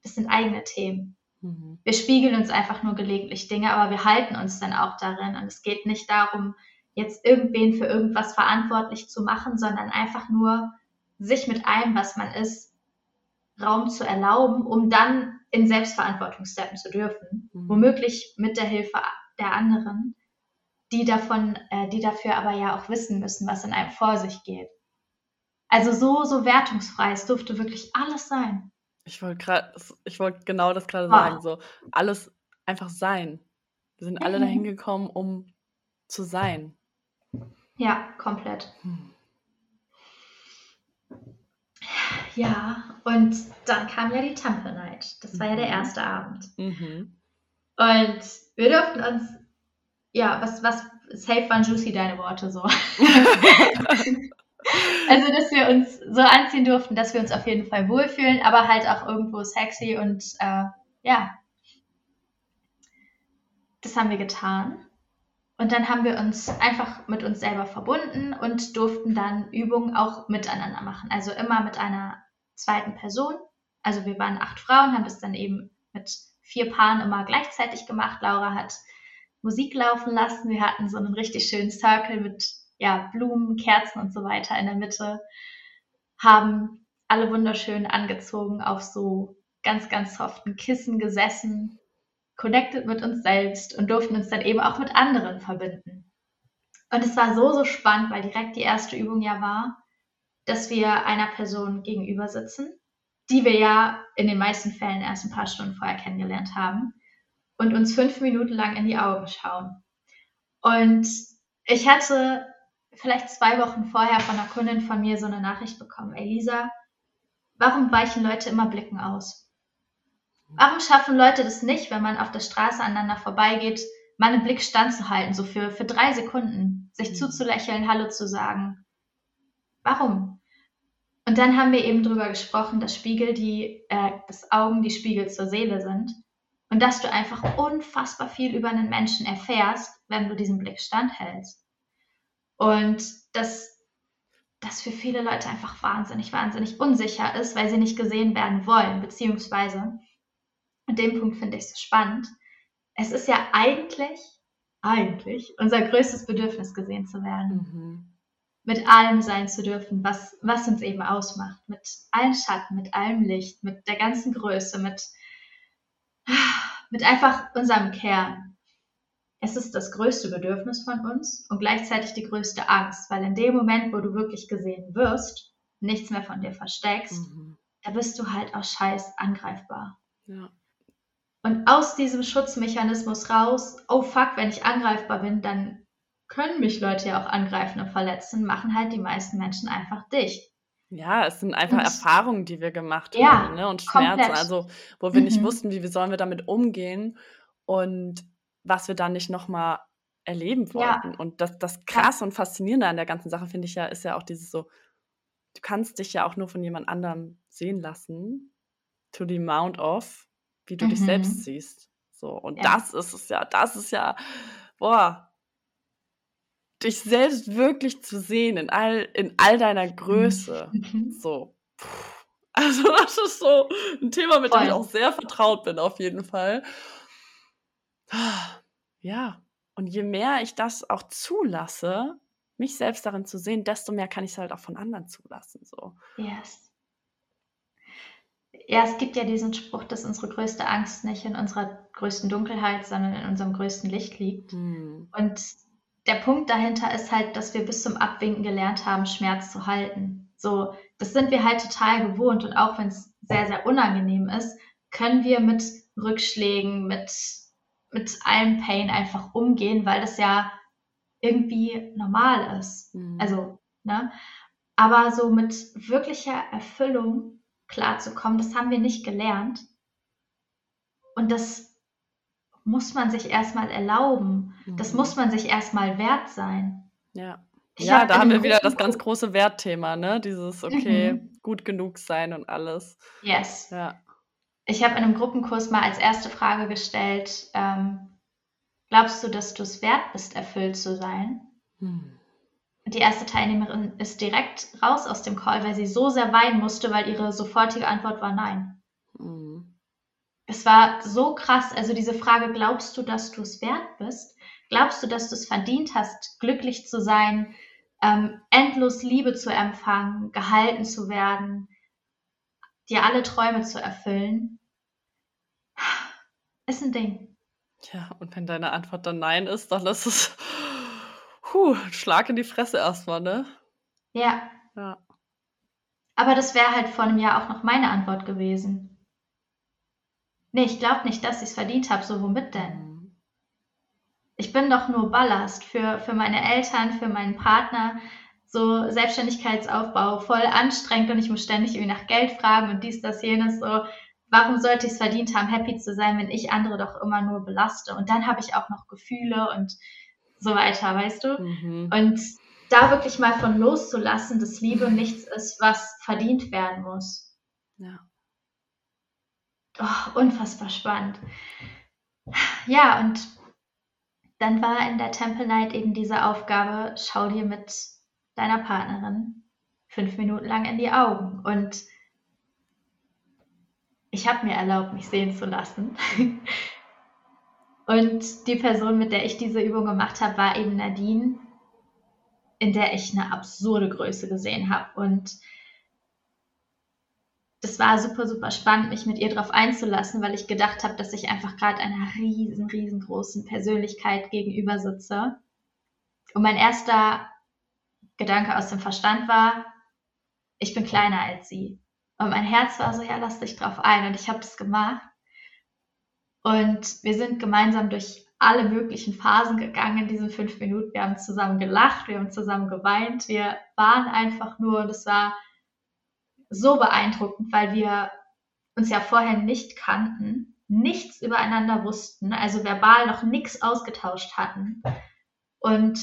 das sind eigene Themen. Mhm. Wir spiegeln uns einfach nur gelegentlich Dinge, aber wir halten uns dann auch darin. Und es geht nicht darum, jetzt irgendwen für irgendwas verantwortlich zu machen, sondern einfach nur sich mit allem, was man ist, Raum zu erlauben, um dann in Selbstverantwortung steppen zu dürfen. Mhm. Womöglich mit der Hilfe der anderen, die davon, äh, die dafür aber ja auch wissen müssen, was in einem vor sich geht. Also so, so wertungsfrei. Es durfte wirklich alles sein. Ich wollte gerade, ich wollte genau das gerade oh. sagen, so alles einfach sein. Wir sind alle mhm. dahin gekommen, um zu sein. Ja, komplett. Hm. Ja, und dann kam ja die Temple Night. Das war ja der mhm. erste Abend. Mhm. Und wir durften uns, ja, was, was, safe waren juicy deine Worte so. <laughs> also, dass wir uns so anziehen durften, dass wir uns auf jeden Fall wohlfühlen, aber halt auch irgendwo sexy und äh, ja. Das haben wir getan. Und dann haben wir uns einfach mit uns selber verbunden und durften dann Übungen auch miteinander machen. Also immer mit einer zweiten Person. Also wir waren acht Frauen, haben das dann eben mit vier Paaren immer gleichzeitig gemacht. Laura hat Musik laufen lassen. Wir hatten so einen richtig schönen Circle mit ja, Blumen, Kerzen und so weiter in der Mitte. Haben alle wunderschön angezogen auf so ganz, ganz soften Kissen gesessen connected mit uns selbst und durften uns dann eben auch mit anderen verbinden. Und es war so, so spannend, weil direkt die erste Übung ja war, dass wir einer Person gegenüber sitzen, die wir ja in den meisten Fällen erst ein paar Stunden vorher kennengelernt haben und uns fünf Minuten lang in die Augen schauen. Und ich hatte vielleicht zwei Wochen vorher von einer Kundin von mir so eine Nachricht bekommen, Elisa, warum weichen Leute immer Blicken aus? Warum schaffen Leute das nicht, wenn man auf der Straße aneinander vorbeigeht, mal einen Blick standzuhalten, so für, für drei Sekunden, sich mhm. zuzulächeln, Hallo zu sagen? Warum? Und dann haben wir eben darüber gesprochen, dass Spiegel die, äh, dass Augen die Spiegel zur Seele sind und dass du einfach unfassbar viel über einen Menschen erfährst, wenn du diesen Blick standhältst. Und dass das für viele Leute einfach wahnsinnig, wahnsinnig unsicher ist, weil sie nicht gesehen werden wollen, beziehungsweise und den Punkt finde ich so spannend. Es ist ja eigentlich, eigentlich unser größtes Bedürfnis, gesehen zu werden. Mhm. Mit allem sein zu dürfen, was, was uns eben ausmacht. Mit allen Schatten, mit allem Licht, mit der ganzen Größe, mit, mit einfach unserem Kern. Es ist das größte Bedürfnis von uns und gleichzeitig die größte Angst, weil in dem Moment, wo du wirklich gesehen wirst, nichts mehr von dir versteckst, mhm. da bist du halt auch scheiß angreifbar. Ja. Und aus diesem Schutzmechanismus raus, oh fuck, wenn ich angreifbar bin, dann können mich Leute ja auch angreifen und verletzen, machen halt die meisten Menschen einfach dicht. Ja, es sind einfach und, Erfahrungen, die wir gemacht ja, haben ne? und Schmerzen, komplett. also wo wir mhm. nicht wussten, wie wir sollen wir damit umgehen und was wir dann nicht nochmal erleben wollten. Ja. Und das, das krass ja. und faszinierende an der ganzen Sache finde ich ja, ist ja auch dieses so, du kannst dich ja auch nur von jemand anderem sehen lassen, to the amount of, wie du mhm. dich selbst mhm. siehst. So, und ja. das ist es ja, das ist ja, boah, dich selbst wirklich zu sehen in all, in all deiner Größe. Mhm. So. <laughs> Also, das ist so ein Thema, mit Voll. dem ich auch sehr vertraut bin, auf jeden Fall. Ja. Und je mehr ich das auch zulasse, mich selbst darin zu sehen, desto mehr kann ich es halt auch von anderen zulassen. So. Yes. Ja, es gibt ja diesen Spruch, dass unsere größte Angst nicht in unserer größten Dunkelheit, sondern in unserem größten Licht liegt. Hm. Und der Punkt dahinter ist halt, dass wir bis zum Abwinken gelernt haben, Schmerz zu halten. So, das sind wir halt total gewohnt und auch wenn es sehr, sehr unangenehm ist, können wir mit Rückschlägen, mit, mit allem Pain einfach umgehen, weil das ja irgendwie normal ist. Mhm. Also, ne? Aber so mit wirklicher Erfüllung klarzukommen, das haben wir nicht gelernt. Und das muss man sich erstmal erlauben. Mhm. Das muss man sich erstmal wert sein. Ja. Ich ja, hab da haben wir wieder das ganz große Wertthema, ne? Dieses, okay, mhm. gut genug sein und alles. Yes. Ja. Ich habe in einem Gruppenkurs mal als erste Frage gestellt, ähm, glaubst du, dass du es wert bist, erfüllt zu sein? Hm. Die erste Teilnehmerin ist direkt raus aus dem Call, weil sie so sehr weinen musste, weil ihre sofortige Antwort war nein. Hm. Es war so krass, also diese Frage, glaubst du, dass du es wert bist? Glaubst du, dass du es verdient hast, glücklich zu sein, ähm, endlos Liebe zu empfangen, gehalten zu werden, dir alle Träume zu erfüllen? Ist ein Ding. Ja, und wenn deine Antwort dann Nein ist, dann ist es puh, Schlag in die Fresse erstmal, ne? Ja. Ja. Aber das wäre halt vor einem Jahr auch noch meine Antwort gewesen. Nee, ich glaube nicht, dass ich es verdient habe. So, womit denn? Mhm. Ich bin doch nur Ballast für, für meine Eltern, für meinen Partner. So Selbstständigkeitsaufbau, voll anstrengend und ich muss ständig irgendwie nach Geld fragen und dies, das, jenes. So, warum sollte ich es verdient haben, happy zu sein, wenn ich andere doch immer nur belaste? Und dann habe ich auch noch Gefühle und so weiter, weißt du? Mhm. Und da wirklich mal von loszulassen, dass Liebe nichts ist, was verdient werden muss. Ja. Oh, unfassbar spannend. Ja, und dann war in der Temple Night eben diese Aufgabe, schau dir mit deiner Partnerin fünf Minuten lang in die Augen und ich habe mir erlaubt, mich sehen zu lassen. <laughs> Und die Person, mit der ich diese Übung gemacht habe, war eben Nadine, in der ich eine absurde Größe gesehen habe. Und das war super, super spannend, mich mit ihr darauf einzulassen, weil ich gedacht habe, dass ich einfach gerade einer riesen, riesengroßen Persönlichkeit gegenüber sitze. Und mein erster Gedanke aus dem Verstand war, ich bin kleiner als sie. Und mein Herz war so, ja, lass dich drauf ein. Und ich habe das gemacht. Und wir sind gemeinsam durch alle möglichen Phasen gegangen in diesen fünf Minuten. Wir haben zusammen gelacht, wir haben zusammen geweint. Wir waren einfach nur, und es war so beeindruckend, weil wir uns ja vorher nicht kannten, nichts übereinander wussten, also verbal noch nichts ausgetauscht hatten. Und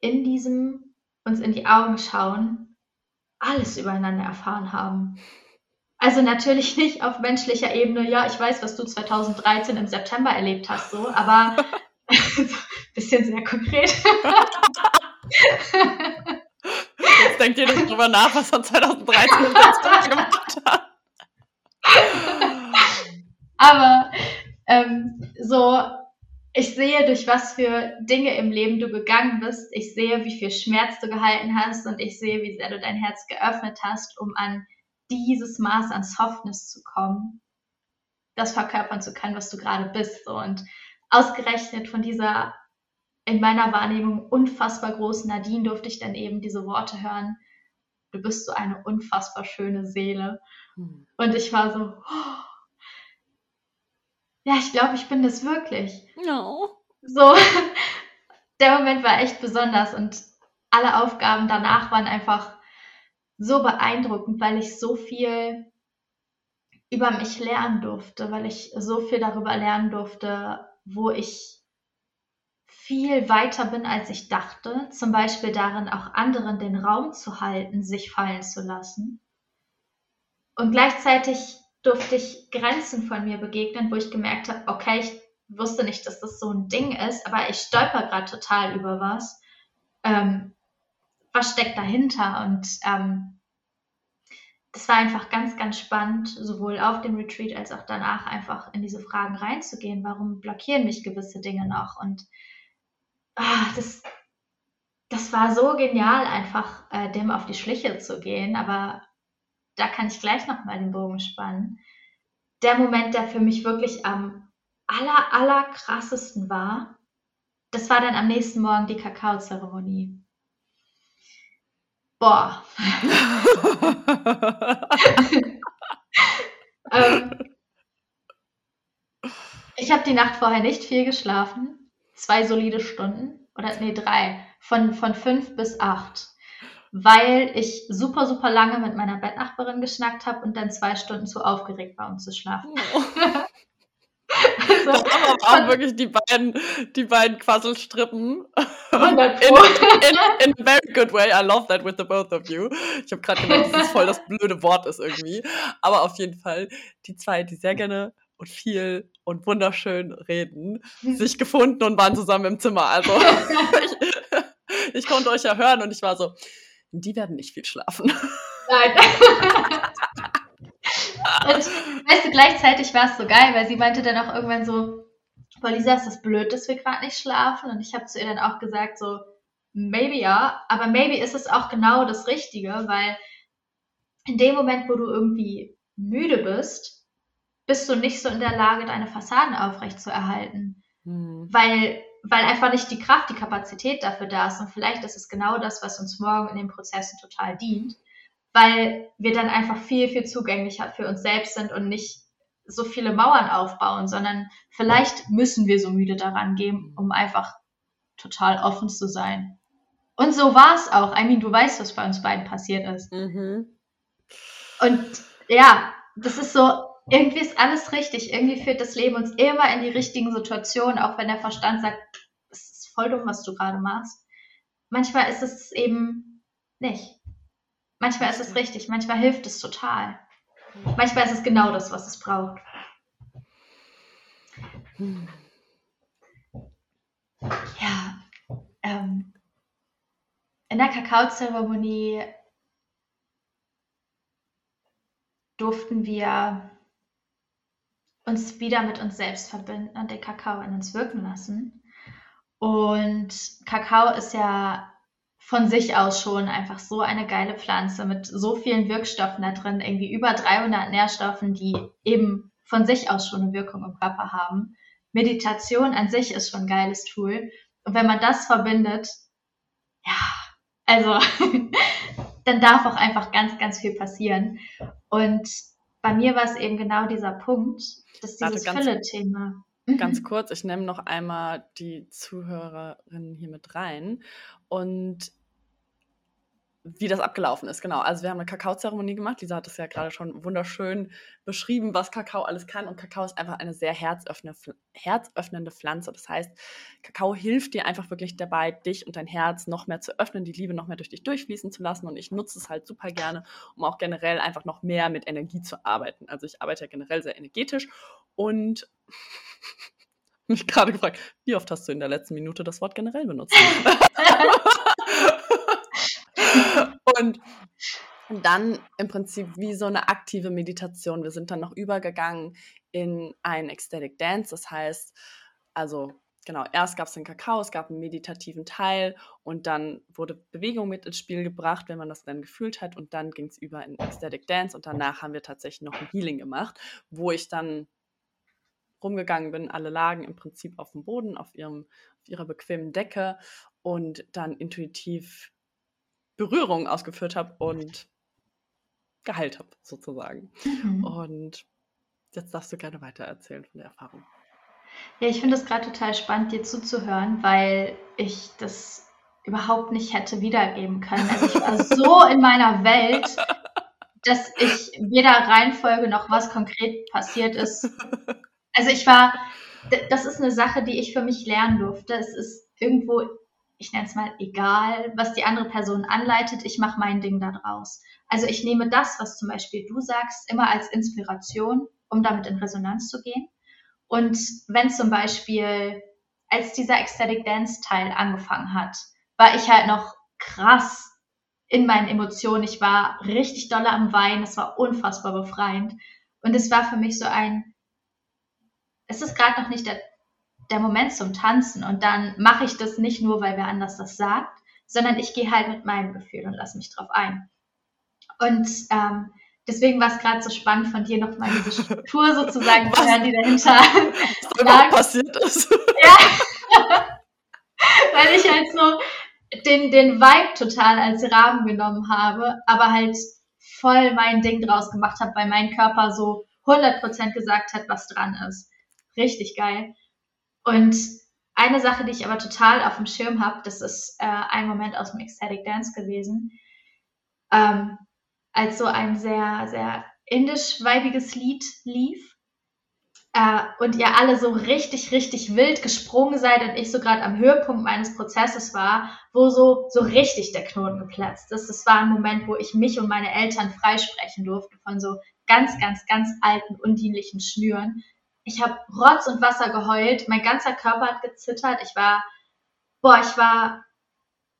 in diesem uns in die Augen schauen alles übereinander erfahren haben. Also natürlich <laughs> nicht auf menschlicher Ebene, ja, ich weiß, was du 2013 im September erlebt hast, so, aber <laughs> bisschen sehr konkret. <laughs> Jetzt denkt ihr nicht drüber nach, was er 2013 im September gemacht hat. Aber ähm, so ich sehe, durch was für Dinge im Leben du gegangen bist. Ich sehe, wie viel Schmerz du gehalten hast und ich sehe, wie sehr du dein Herz geöffnet hast, um an dieses Maß an Softness zu kommen, das verkörpern zu können, was du gerade bist. Und ausgerechnet von dieser in meiner Wahrnehmung unfassbar großen Nadine durfte ich dann eben diese Worte hören. Du bist so eine unfassbar schöne Seele. Hm. Und ich war so, oh, ja, ich glaube, ich bin das wirklich. No. So, <laughs> der Moment war echt besonders und alle Aufgaben danach waren einfach so beeindruckend, weil ich so viel über mich lernen durfte, weil ich so viel darüber lernen durfte, wo ich viel weiter bin, als ich dachte. Zum Beispiel darin, auch anderen den Raum zu halten, sich fallen zu lassen. Und gleichzeitig durfte ich Grenzen von mir begegnen, wo ich gemerkt habe, okay, ich wusste nicht, dass das so ein Ding ist, aber ich stolper gerade total über was. Ähm, was steckt dahinter? Und ähm, das war einfach ganz, ganz spannend, sowohl auf dem Retreat als auch danach einfach in diese Fragen reinzugehen. Warum blockieren mich gewisse Dinge noch? Und ah, das, das war so genial, einfach äh, dem auf die Schliche zu gehen, aber da kann ich gleich nochmal den Bogen spannen. Der Moment, der für mich wirklich am aller, aller krassesten war, das war dann am nächsten Morgen die Kakaozeremonie. Boah. <laughs> ähm, ich habe die Nacht vorher nicht viel geschlafen. Zwei solide Stunden. Oder nee, drei. Von, von fünf bis acht. Weil ich super, super lange mit meiner Bettnachbarin geschnackt habe und dann zwei Stunden zu aufgeregt war, um zu schlafen. Oh. <laughs> also, das waren auch wirklich die beiden, die beiden Quasselstrippen. 100 in, in, in, a very good way. I love that with the both of you. Ich habe gerade gedacht, dass das voll das blöde Wort ist irgendwie. Aber auf jeden Fall die zwei, die sehr gerne und viel und wunderschön reden, sich gefunden und waren zusammen im Zimmer. Also <laughs> ich, ich konnte euch ja hören und ich war so, die werden nicht viel schlafen. Nein. <laughs> und weißt du, gleichzeitig war es so geil, weil sie meinte dann auch irgendwann so, Boah, Lisa, ist das blöd, dass wir gerade nicht schlafen? Und ich habe zu ihr dann auch gesagt, so, maybe ja, aber maybe ist es auch genau das Richtige, weil in dem Moment, wo du irgendwie müde bist, bist du nicht so in der Lage, deine Fassaden aufrecht zu erhalten. Mhm. Weil, weil einfach nicht die Kraft, die Kapazität dafür da ist. Und vielleicht ist es genau das, was uns morgen in den Prozessen total dient, weil wir dann einfach viel, viel zugänglicher für uns selbst sind und nicht so viele Mauern aufbauen, sondern vielleicht müssen wir so müde daran gehen, um einfach total offen zu sein. Und so war es auch. I mean, du weißt, was bei uns beiden passiert ist. Mhm. Und ja, das ist so, irgendwie ist alles richtig. Irgendwie führt das Leben uns immer in die richtigen Situationen, auch wenn der Verstand sagt, es ist voll dumm, was du gerade machst. Manchmal ist es eben nicht. Manchmal ist es richtig, manchmal hilft es total. Manchmal ist es genau das, was es braucht. Ja, ähm, in der Kakaozeremonie durften wir uns wieder mit uns selbst verbinden und den Kakao in uns wirken lassen. Und Kakao ist ja von sich aus schon einfach so eine geile Pflanze mit so vielen Wirkstoffen da drin, irgendwie über 300 Nährstoffen, die eben von sich aus schon eine Wirkung im Körper haben. Meditation an sich ist schon ein geiles Tool. Und wenn man das verbindet, ja, also <laughs> dann darf auch einfach ganz, ganz viel passieren. Und bei mir war es eben genau dieser Punkt, dass dieses Fülle-Thema. Ganz mhm. kurz, ich nehme noch einmal die Zuhörerinnen hier mit rein. Und wie das abgelaufen ist, genau. Also wir haben eine Kakaozeremonie gemacht. Lisa hat es ja gerade schon wunderschön beschrieben, was Kakao alles kann. Und Kakao ist einfach eine sehr herzöffnende Pflanze. Das heißt, Kakao hilft dir einfach wirklich dabei, dich und dein Herz noch mehr zu öffnen, die Liebe noch mehr durch dich durchfließen zu lassen. Und ich nutze es halt super gerne, um auch generell einfach noch mehr mit Energie zu arbeiten. Also ich arbeite ja generell sehr energetisch und <laughs> mich gerade gefragt, wie oft hast du in der letzten Minute das Wort generell benutzt? <laughs> <laughs> und dann im Prinzip wie so eine aktive Meditation. Wir sind dann noch übergegangen in ein Ecstatic Dance. Das heißt, also genau, erst gab es den Kakao, es gab einen meditativen Teil und dann wurde Bewegung mit ins Spiel gebracht, wenn man das dann gefühlt hat. Und dann ging es über in Ecstatic Dance und danach haben wir tatsächlich noch ein Healing gemacht, wo ich dann rumgegangen bin. Alle lagen im Prinzip auf dem Boden, auf, ihrem, auf ihrer bequemen Decke und dann intuitiv Berührungen ausgeführt habe und geheilt habe, sozusagen. Mhm. Und jetzt darfst du gerne weiter erzählen von der Erfahrung. Ja, ich finde es gerade total spannend, dir zuzuhören, weil ich das überhaupt nicht hätte wiedergeben können. Also ich war so <laughs> in meiner Welt, dass ich weder Reihenfolge noch was konkret passiert ist. Also ich war, das ist eine Sache, die ich für mich lernen durfte. Es ist irgendwo ich nenne es mal, egal, was die andere Person anleitet, ich mache mein Ding da draus. Also ich nehme das, was zum Beispiel du sagst, immer als Inspiration, um damit in Resonanz zu gehen. Und wenn zum Beispiel, als dieser Ecstatic Dance Teil angefangen hat, war ich halt noch krass in meinen Emotionen. Ich war richtig doll am Weinen. Es war unfassbar befreiend. Und es war für mich so ein, es ist gerade noch nicht der der Moment zum Tanzen und dann mache ich das nicht nur, weil wer anders das sagt, sondern ich gehe halt mit meinem Gefühl und lasse mich drauf ein. Und ähm, deswegen war es gerade so spannend von dir nochmal diese Struktur sozusagen zu hören, die dahinter lag. passiert ist. Ja. Weil ich halt so den, den Vibe total als Rahmen genommen habe, aber halt voll mein Ding draus gemacht habe, weil mein Körper so 100% gesagt hat, was dran ist. Richtig geil. Und eine Sache, die ich aber total auf dem Schirm habe, das ist äh, ein Moment aus dem Ecstatic Dance gewesen, ähm, als so ein sehr, sehr indisch-weibiges Lied lief äh, und ihr alle so richtig, richtig wild gesprungen seid und ich so gerade am Höhepunkt meines Prozesses war, wo so, so richtig der Knoten geplatzt ist. Das war ein Moment, wo ich mich und meine Eltern freisprechen durfte von so ganz, ganz, ganz alten, undienlichen Schnüren. Ich habe Rotz und Wasser geheult, mein ganzer Körper hat gezittert. Ich war, boah, ich war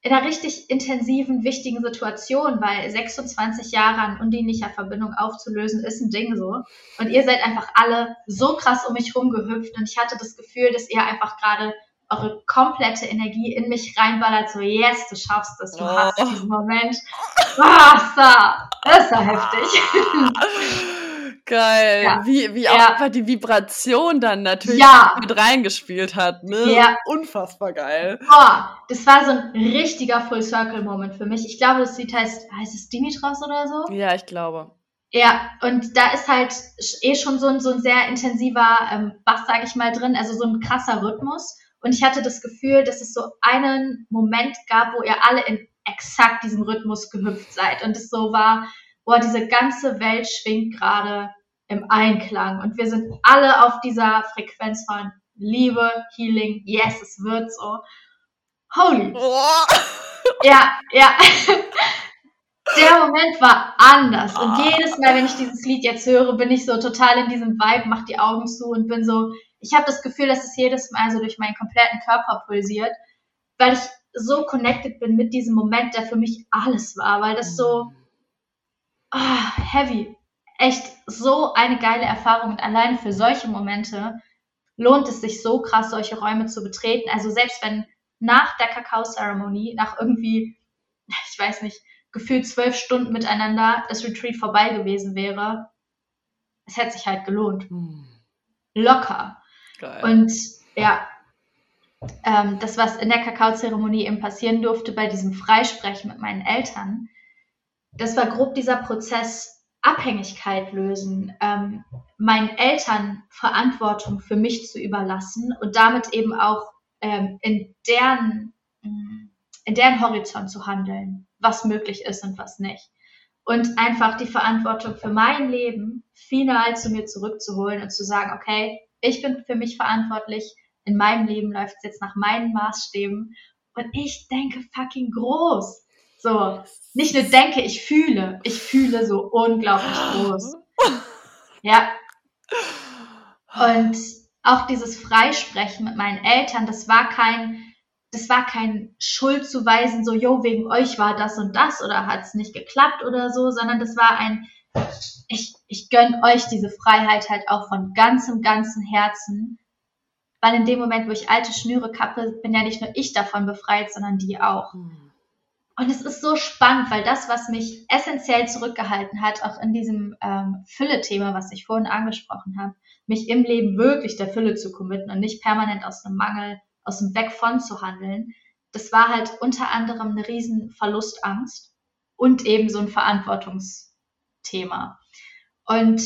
in einer richtig intensiven, wichtigen Situation, weil 26 Jahre an undienlicher Verbindung aufzulösen, ist ein Ding so. Und ihr seid einfach alle so krass um mich rumgehüpft und ich hatte das Gefühl, dass ihr einfach gerade eure komplette Energie in mich reinballert, so, yes, du schaffst das, du oh. hast diesen Moment. Was da? Das ist ja heftig. <laughs> Geil. Ja. Wie, wie auch einfach die Vibration dann natürlich ja. mit reingespielt hat. Ne? Ja. Unfassbar geil. Boah, das war so ein richtiger Full-Circle-Moment für mich. Ich glaube, das Lied heißt, heißt es Dimitros oder so? Ja, ich glaube. Ja, und da ist halt eh schon so ein, so ein sehr intensiver ähm, Bass, sage ich mal, drin, also so ein krasser Rhythmus. Und ich hatte das Gefühl, dass es so einen Moment gab, wo ihr alle in exakt diesem Rhythmus gehüpft seid. Und es so war, boah, diese ganze Welt schwingt gerade im Einklang und wir sind alle auf dieser Frequenz von Liebe, Healing, yes, es wird so. Holy. <laughs> Ja, ja. <laughs> Der Moment war anders. Und ah. jedes Mal, wenn ich dieses Lied jetzt höre, bin ich so total in diesem Vibe, mach die Augen zu und bin so, ich habe das Gefühl, dass es jedes Mal so durch meinen kompletten Körper pulsiert, weil ich so connected bin mit diesem Moment, der für mich alles war, weil das so, oh, heavy. Echt so eine geile Erfahrung. Und alleine für solche Momente lohnt es sich so krass, solche Räume zu betreten. Also selbst wenn nach der Kakao-Zeremonie, nach irgendwie, <laughs> ich weiß nicht, gefühlt zwölf Stunden miteinander das Retreat vorbei gewesen wäre, es hätte sich halt gelohnt. Hm. Locker. Geil. Und ja, ähm, das, was in der Kakaozeremonie eben passieren durfte, bei diesem Freisprechen mit meinen Eltern, das war grob dieser Prozess Abhängigkeit lösen, ähm, meinen Eltern Verantwortung für mich zu überlassen und damit eben auch ähm, in deren in deren Horizont zu handeln, was möglich ist und was nicht. Und einfach die Verantwortung für mein Leben final zu mir zurückzuholen und zu sagen, okay, ich bin für mich verantwortlich, in meinem Leben läuft es jetzt nach meinen Maßstäben und ich denke fucking groß. So, nicht nur denke, ich fühle. Ich fühle so unglaublich groß. Ja. Und auch dieses Freisprechen mit meinen Eltern, das war kein, das war kein Schuldzuweisen, so, jo, wegen euch war das und das oder hat es nicht geklappt oder so, sondern das war ein, ich, ich gönne euch diese Freiheit halt auch von ganzem, ganzem Herzen. Weil in dem Moment, wo ich alte Schnüre kappe, bin ja nicht nur ich davon befreit, sondern die auch. Hm. Und es ist so spannend, weil das, was mich essentiell zurückgehalten hat, auch in diesem ähm, Fülle-Thema, was ich vorhin angesprochen habe, mich im Leben wirklich der Fülle zu committen und nicht permanent aus einem Mangel, aus dem Weg von zu handeln, das war halt unter anderem eine riesen Verlustangst und eben so ein Verantwortungsthema. Und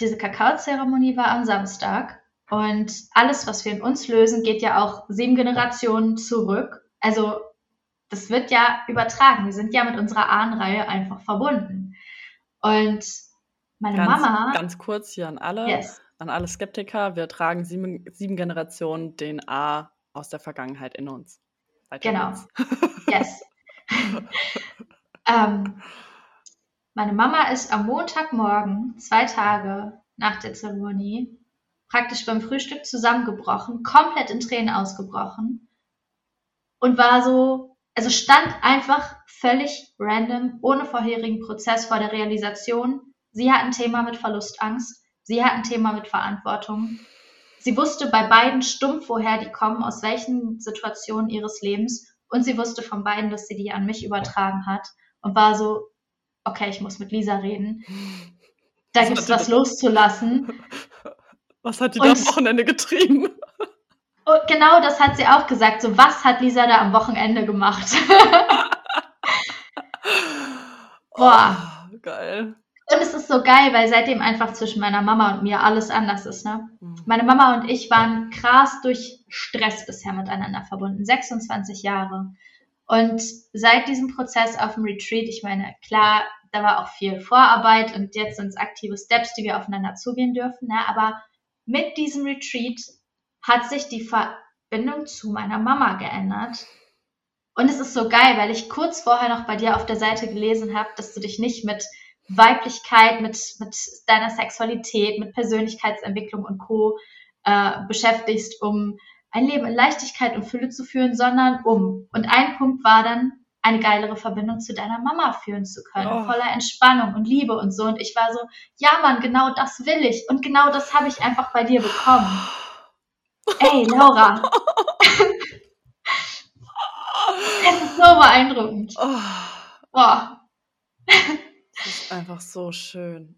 diese Kakaozeremonie war am Samstag und alles, was wir in uns lösen, geht ja auch sieben Generationen zurück. Also das wird ja übertragen. Wir sind ja mit unserer Ahnenreihe einfach verbunden. Und meine ganz, Mama. Ganz kurz hier an alle, yes. an alle Skeptiker. Wir tragen sieben, sieben Generationen DNA aus der Vergangenheit in uns. Weiter genau. <laughs> yes. ähm, meine Mama ist am Montagmorgen, zwei Tage nach der Zeremonie, praktisch beim Frühstück zusammengebrochen, komplett in Tränen ausgebrochen und war so, also stand einfach völlig random, ohne vorherigen Prozess vor der Realisation, sie hat ein Thema mit Verlustangst, sie hat ein Thema mit Verantwortung. Sie wusste bei beiden stumpf, woher die kommen, aus welchen Situationen ihres Lebens. und sie wusste von beiden, dass sie die an mich übertragen hat und war so, okay, ich muss mit Lisa reden. Da gibt es was loszulassen. <laughs> Was hat die da am Wochenende getrieben? Und genau das hat sie auch gesagt. So, was hat Lisa da am Wochenende gemacht? <laughs> Boah. Oh, geil. Und es ist so geil, weil seitdem einfach zwischen meiner Mama und mir alles anders ist. Ne? Mhm. Meine Mama und ich waren krass durch Stress bisher miteinander verbunden. 26 Jahre. Und seit diesem Prozess auf dem Retreat, ich meine, klar, da war auch viel Vorarbeit und jetzt sind es aktive Steps, die wir aufeinander zugehen dürfen. Ne? Aber mit diesem Retreat hat sich die Verbindung zu meiner Mama geändert. Und es ist so geil, weil ich kurz vorher noch bei dir auf der Seite gelesen habe, dass du dich nicht mit Weiblichkeit, mit, mit deiner Sexualität, mit Persönlichkeitsentwicklung und Co. Äh, beschäftigst, um ein Leben in Leichtigkeit und Fülle zu führen, sondern um. Und ein Punkt war dann, eine geilere Verbindung zu deiner Mama führen zu können, oh. voller Entspannung und Liebe und so. Und ich war so, ja Mann, genau das will ich. Und genau das habe ich einfach bei dir bekommen. Ey, Laura. <laughs> es ist so beeindruckend. Oh. Boah. Das ist einfach so schön.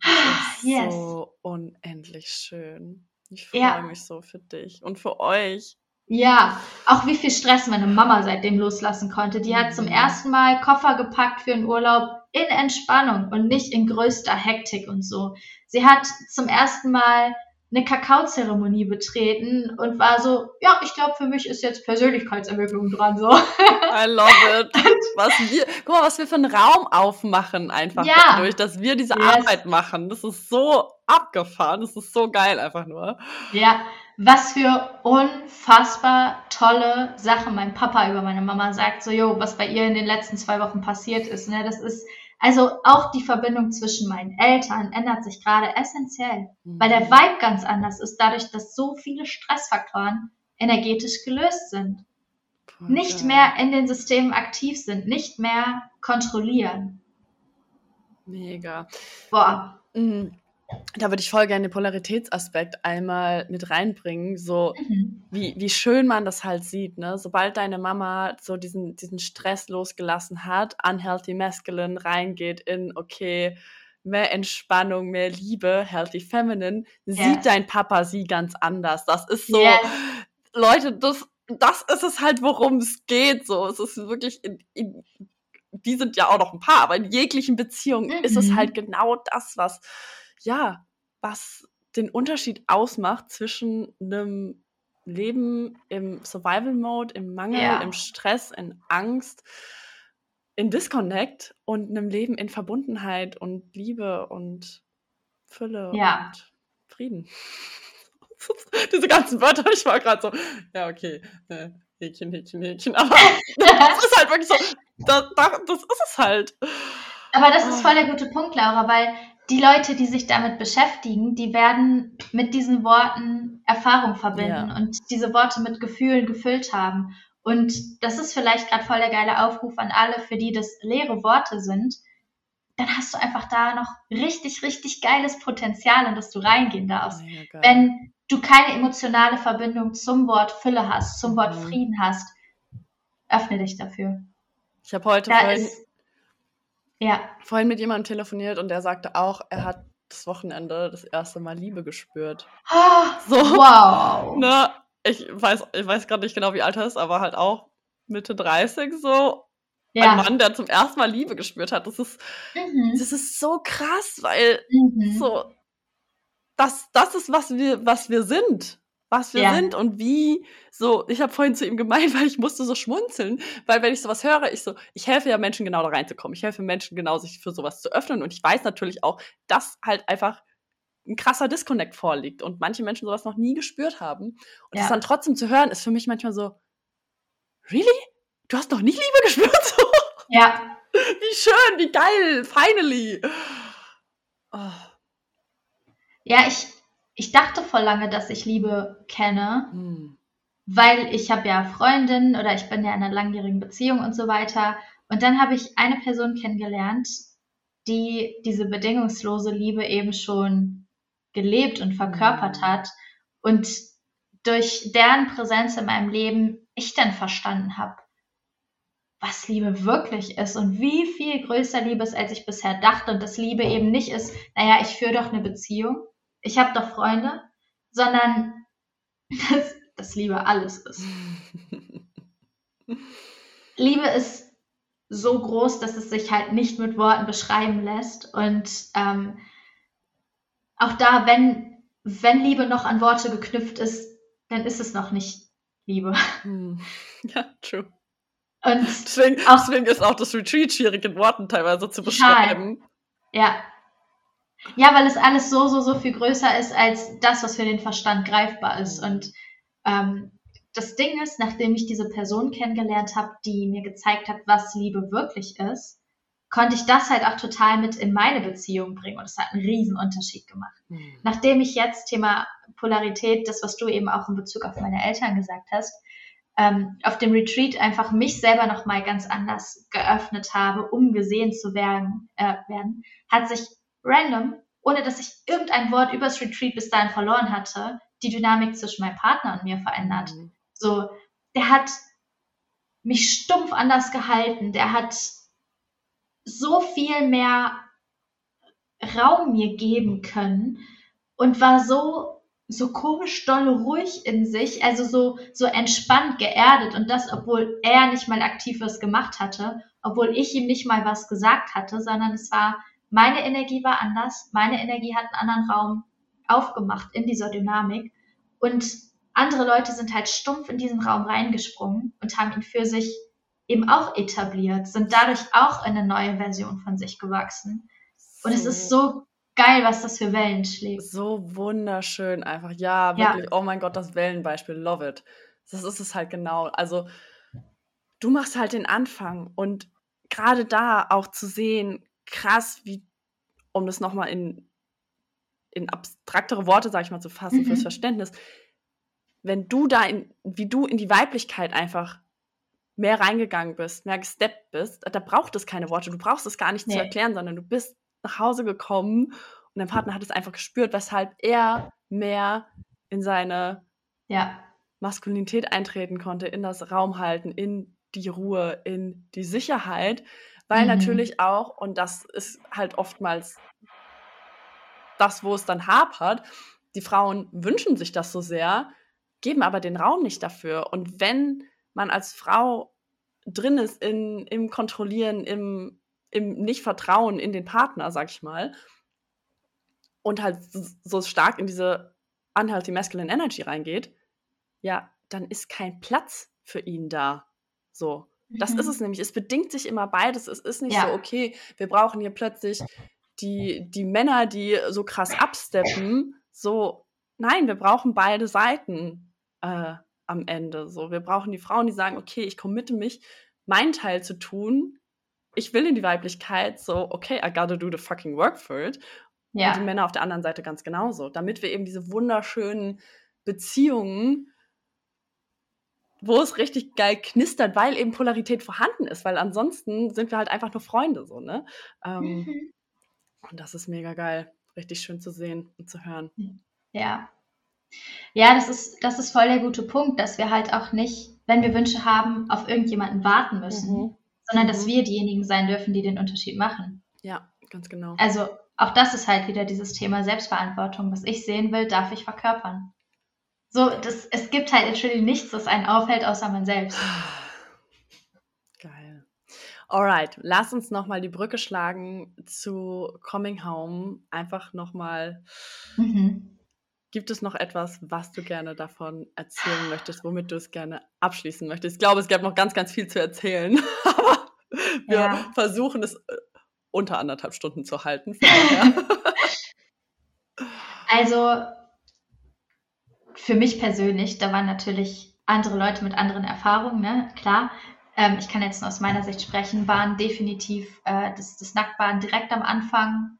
Ist yes. so unendlich schön. Ich freue ja. mich so für dich und für euch. Ja, auch wie viel Stress meine Mama seitdem loslassen konnte. Die hat zum mhm. ersten Mal Koffer gepackt für einen Urlaub in Entspannung und nicht in größter Hektik und so. Sie hat zum ersten Mal eine Kakaozeremonie betreten und war so, ja, ich glaube, für mich ist jetzt Persönlichkeitsentwicklung dran, so. <laughs> I love it. Was wir, guck mal, was wir für einen Raum aufmachen einfach ja. dadurch, dass wir diese yes. Arbeit machen. Das ist so abgefahren, das ist so geil einfach nur. Ja, was für unfassbar tolle Sachen mein Papa über meine Mama sagt, so, jo, was bei ihr in den letzten zwei Wochen passiert ist, ne, das ist, also auch die Verbindung zwischen meinen Eltern ändert sich gerade essentiell, mhm. weil der. Vibe ganz anders ist, dadurch, dass so viele Stressfaktoren energetisch gelöst sind. Okay. Nicht mehr in den Systemen aktiv sind, nicht mehr kontrollieren. Mega. Boah. Mhm da würde ich voll gerne den Polaritätsaspekt einmal mit reinbringen, so mhm. wie, wie schön man das halt sieht, ne? Sobald deine Mama so diesen, diesen Stress losgelassen hat, unhealthy masculine reingeht in, okay, mehr Entspannung, mehr Liebe, healthy feminine, yeah. sieht dein Papa sie ganz anders. Das ist so, yeah. Leute, das, das ist es halt, worum es geht, so. Es ist wirklich in, in die sind ja auch noch ein paar, aber in jeglichen Beziehungen mhm. ist es mhm. halt genau das, was ja, was den Unterschied ausmacht zwischen einem Leben im Survival-Mode, im Mangel, ja. im Stress, in Angst, in Disconnect und einem Leben in Verbundenheit und Liebe und Fülle ja. und Frieden. <laughs> Diese ganzen Wörter, ich war gerade so, ja, okay, äh, Häkchen, Häkchen, Häkchen, aber <laughs> das ist halt wirklich so, das, das ist es halt. Aber das ist voll der gute Punkt, Laura, weil die Leute, die sich damit beschäftigen, die werden mit diesen Worten Erfahrung verbinden ja. und diese Worte mit Gefühlen gefüllt haben. Und das ist vielleicht gerade voll der geile Aufruf an alle, für die das leere Worte sind. Dann hast du einfach da noch richtig, richtig geiles Potenzial, in das du reingehen darfst. Ja, Wenn du keine emotionale Verbindung zum Wort Fülle hast, zum Wort mhm. Frieden hast, öffne dich dafür. Ich habe heute da vorhin, ist, ja. Vorhin mit jemandem telefoniert und der sagte auch, er hat das Wochenende das erste Mal Liebe gespürt. so, wow. Ne, ich weiß, ich weiß gerade nicht genau, wie alt er ist, aber halt auch Mitte 30 so. Ja. Ein Mann, der zum ersten Mal Liebe gespürt hat. Das ist, mhm. das ist so krass, weil mhm. so, das, das ist, was wir, was wir sind was wir ja. sind und wie so, ich habe vorhin zu ihm gemeint, <laughs> weil ich musste so schmunzeln, weil wenn ich sowas höre, ich so, ich helfe ja Menschen genau da reinzukommen. Ich helfe Menschen genau, sich für sowas zu öffnen und ich weiß natürlich auch, dass halt einfach ein krasser Disconnect vorliegt und manche Menschen sowas noch nie gespürt haben. Und ja. das dann trotzdem zu hören, ist für mich manchmal so, really? Du hast noch nie Liebe <laughs> gespürt? So? Ja. <laughs> Wie schön, wie geil, finally. Oh. Ja, ich, ich dachte vor lange, dass ich Liebe kenne, hm. weil ich habe ja Freundinnen oder ich bin ja in einer langjährigen Beziehung und so weiter. Und dann habe ich eine Person kennengelernt, die diese bedingungslose Liebe eben schon gelebt und verkörpert hm. hat und durch deren Präsenz in meinem Leben ich dann verstanden habe, was Liebe wirklich ist und wie viel größer Liebe ist, als ich bisher dachte. Und dass Liebe eben nicht ist, naja, ich führe doch eine Beziehung, ich habe doch Freunde, sondern dass, dass Liebe alles ist. <laughs> Liebe ist so groß, dass es sich halt nicht mit Worten beschreiben lässt. Und ähm, auch da, wenn, wenn Liebe noch an Worte geknüpft ist, dann ist es noch nicht Liebe. Hm. <laughs> Ja, true. Und deswegen, auch, deswegen ist auch das Retreat schwierig in Worten teilweise zu beschreiben. Ja. Ja, weil es alles so, so, so viel größer ist als das, was für den Verstand greifbar ist. Und ähm, das Ding ist, nachdem ich diese Person kennengelernt habe, die mir gezeigt hat, was Liebe wirklich ist, konnte ich das halt auch total mit in meine Beziehung bringen und es hat einen riesen Unterschied gemacht. Mhm. Nachdem ich jetzt Thema Polarität, das was du eben auch in Bezug auf meine Eltern gesagt hast, ähm, auf dem Retreat einfach mich selber nochmal ganz anders geöffnet habe, um gesehen zu werden, äh, werden, hat sich random, ohne dass ich irgendein Wort übers Retreat bis dahin verloren hatte, die Dynamik zwischen meinem Partner und mir verändert. Mhm. So, der hat mich stumpf anders gehalten, der hat so viel mehr Raum mir geben können und war so so komisch dolle ruhig in sich, also so, so entspannt, geerdet und das, obwohl er nicht mal aktiv was gemacht hatte, obwohl ich ihm nicht mal was gesagt hatte, sondern es war, meine Energie war anders, meine Energie hat einen anderen Raum aufgemacht in dieser Dynamik und andere Leute sind halt stumpf in diesen Raum reingesprungen und haben ihn für sich eben auch etabliert, sind dadurch auch in eine neue Version von sich gewachsen. Und es ist so geil, was das für Wellen schlägt. So wunderschön einfach. Ja, wirklich. Ja. Oh mein Gott, das Wellenbeispiel. Love it. Das ist es halt genau. Also, du machst halt den Anfang und gerade da auch zu sehen, krass, wie, um das nochmal in, in abstraktere Worte, sag ich mal, zu fassen, mhm. fürs Verständnis, wenn du da in, wie du in die Weiblichkeit einfach mehr reingegangen bist, mehr gesteppt bist, da braucht es keine Worte. Du brauchst es gar nicht nee. zu erklären, sondern du bist nach Hause gekommen und dein Partner hat es einfach gespürt, weshalb er mehr in seine ja. Maskulinität eintreten konnte, in das Raum halten, in die Ruhe, in die Sicherheit, weil mhm. natürlich auch, und das ist halt oftmals das, wo es dann hapert, die Frauen wünschen sich das so sehr, geben aber den Raum nicht dafür. Und wenn man als Frau drin ist in, im Kontrollieren, im im Nicht-Vertrauen in den Partner, sag ich mal, und halt so stark in diese unhealthy masculine energy reingeht, ja, dann ist kein Platz für ihn da. So. Das mhm. ist es nämlich. Es bedingt sich immer beides. Es ist nicht ja. so, okay, wir brauchen hier plötzlich die, die Männer, die so krass absteppen. So, nein, wir brauchen beide Seiten äh, am Ende. So, wir brauchen die Frauen, die sagen, okay, ich committe mich, meinen Teil zu tun, ich will in die Weiblichkeit, so, okay, I gotta do the fucking work for it. Ja. Und die Männer auf der anderen Seite ganz genauso. Damit wir eben diese wunderschönen Beziehungen, wo es richtig geil knistert, weil eben Polarität vorhanden ist, weil ansonsten sind wir halt einfach nur Freunde, so, ne? Ähm, mhm. Und das ist mega geil. Richtig schön zu sehen und zu hören. Ja. Ja, das ist, das ist voll der gute Punkt, dass wir halt auch nicht, wenn wir Wünsche haben, auf irgendjemanden warten müssen. Mhm sondern mhm. dass wir diejenigen sein dürfen, die den Unterschied machen. Ja, ganz genau. Also auch das ist halt wieder dieses Thema Selbstverantwortung. Was ich sehen will, darf ich verkörpern. So, das, es gibt halt literally nichts, das einen aufhält, außer man selbst. <sighs> Geil. Alright, lass uns nochmal die Brücke schlagen zu Coming Home. Einfach nochmal. Mhm. Gibt es noch etwas, was du gerne davon erzählen möchtest, womit du es gerne abschließen möchtest? Ich glaube, es gäbe noch ganz, ganz viel zu erzählen, <laughs> aber wir ja. versuchen es äh, unter anderthalb Stunden zu halten. <laughs> also für mich persönlich, da waren natürlich andere Leute mit anderen Erfahrungen, ne? klar. Ähm, ich kann jetzt nur aus meiner Sicht sprechen, waren definitiv äh, das, das Nacktbaden direkt am Anfang,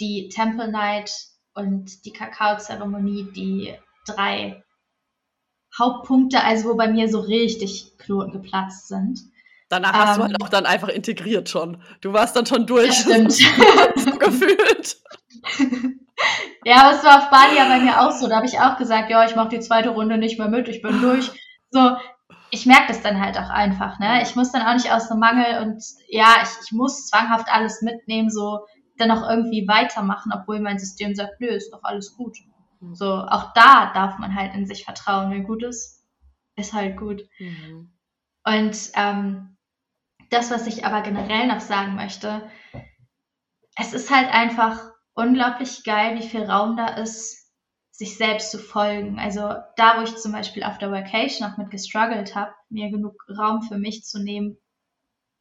die Temple Night und die Kakaozeremonie die drei Hauptpunkte, also wo bei mir so richtig Knoten geplatzt sind. Danach ähm, hast du halt ähm, auch dann einfach integriert schon. Du warst dann schon durch. Stimmt. <laughs> so gefühlt. <laughs> <laughs> ja, aber es war auf Bali ja bei mir auch so. Da habe ich auch gesagt, ja, ich mache die zweite Runde nicht mehr mit, ich bin durch. So, ich merke das dann halt auch einfach, ne? Ich muss dann auch nicht aus dem Mangel und ja, ich, ich muss zwanghaft alles mitnehmen, so dann auch irgendwie weitermachen, obwohl mein System sagt, nö, ist doch alles gut. Mhm. So, auch da darf man halt in sich vertrauen. Wenn gut ist, ist halt gut. Mhm. Und ähm, das, was ich aber generell noch sagen möchte, es ist halt einfach unglaublich geil, wie viel Raum da ist, sich selbst zu folgen. Also da, wo ich zum Beispiel auf der Vacation auch mit gestruggelt habe, mir genug Raum für mich zu nehmen,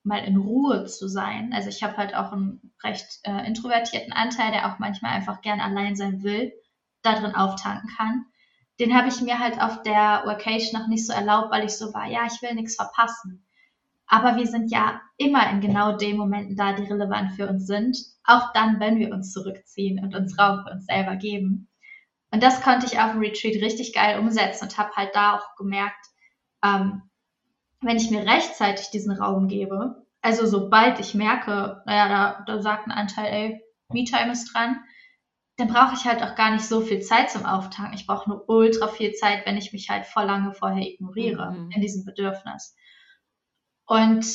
mal in Ruhe zu sein. Also ich habe halt auch einen recht äh, introvertierten Anteil, der auch manchmal einfach gern allein sein will, da drin auftanken kann. Den habe ich mir halt auf der Vacation noch nicht so erlaubt, weil ich so war, ja, ich will nichts verpassen. Aber wir sind ja immer in genau den Momenten da, die relevant für uns sind. Auch dann, wenn wir uns zurückziehen und uns Raum für uns selber geben. Und das konnte ich auf dem Retreat richtig geil umsetzen und habe halt da auch gemerkt, ähm, wenn ich mir rechtzeitig diesen Raum gebe, also sobald ich merke, naja, da, da sagt ein Anteil, ey, Me-Time ist dran, dann brauche ich halt auch gar nicht so viel Zeit zum Auftanken. Ich brauche nur ultra viel Zeit, wenn ich mich halt voll lange vorher ignoriere mhm. in diesem Bedürfnis. Und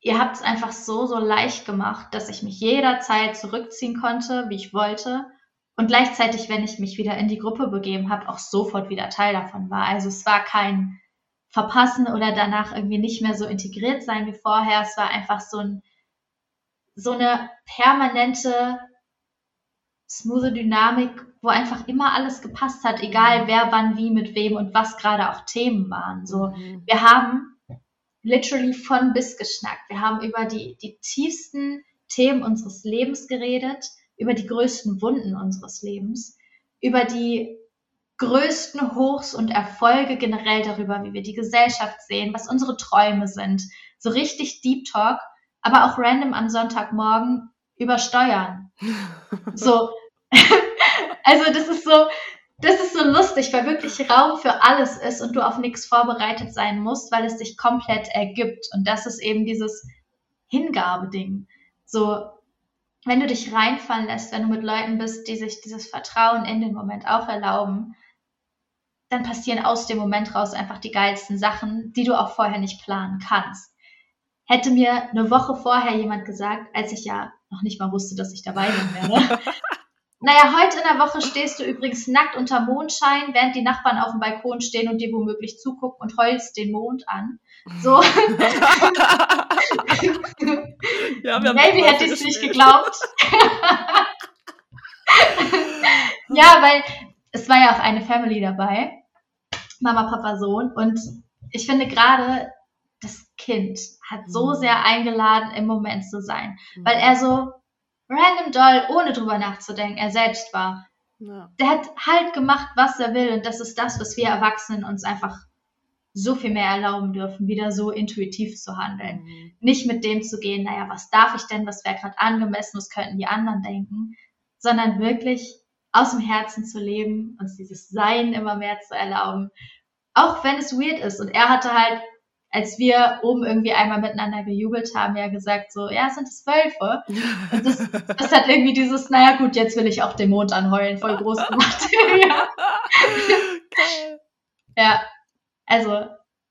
ihr habt es einfach so, so leicht gemacht, dass ich mich jederzeit zurückziehen konnte, wie ich wollte. Und gleichzeitig, wenn ich mich wieder in die Gruppe begeben habe, auch sofort wieder Teil davon war. Also es war kein Verpassen oder danach irgendwie nicht mehr so integriert sein wie vorher. Es war einfach so, ein, so eine permanente, smooth Dynamik, wo einfach immer alles gepasst hat, egal mhm. wer wann wie mit wem und was gerade auch Themen waren. So, mhm. wir haben literally von bis geschnackt. Wir haben über die, die tiefsten Themen unseres Lebens geredet, über die größten Wunden unseres Lebens, über die größten Hochs und Erfolge generell darüber, wie wir die Gesellschaft sehen, was unsere Träume sind. So richtig Deep Talk, aber auch random am Sonntagmorgen über Steuern. <laughs> So. <laughs> also das ist so, das ist so lustig, weil wirklich Raum für alles ist und du auf nichts vorbereitet sein musst, weil es sich komplett ergibt. Und das ist eben dieses Hingabeding. So, wenn du dich reinfallen lässt, wenn du mit Leuten bist, die sich dieses Vertrauen in den Moment auch erlauben, dann passieren aus dem Moment raus einfach die geilsten Sachen, die du auch vorher nicht planen kannst. Hätte mir eine Woche vorher jemand gesagt, als ich ja noch nicht mal wusste, dass ich dabei werde, <laughs> Naja, heute in der Woche stehst du übrigens nackt unter Mondschein, während die Nachbarn auf dem Balkon stehen und dir womöglich zugucken und heulst den Mond an. So. <laughs> ja, Maybe hätte ich es nicht geglaubt. <laughs> ja, weil es war ja auch eine Family dabei. Mama, Papa, Sohn. Und ich finde gerade, das Kind hat so mhm. sehr eingeladen, im Moment zu sein. Weil er so random doll, ohne drüber nachzudenken, er selbst war. Ja. Der hat halt gemacht, was er will. Und das ist das, was wir Erwachsenen uns einfach so viel mehr erlauben dürfen, wieder so intuitiv zu handeln. Mhm. Nicht mit dem zu gehen, naja, was darf ich denn, was wäre gerade angemessen, was könnten die anderen denken, sondern wirklich aus dem Herzen zu leben, uns dieses Sein immer mehr zu erlauben. Auch wenn es weird ist. Und er hatte halt als wir oben irgendwie einmal miteinander gejubelt haben, ja gesagt so, ja, sind es Wölfe? Und das, das hat irgendwie dieses, naja gut, jetzt will ich auch den Mond anheulen, voll groß gemacht. ja. ja, also,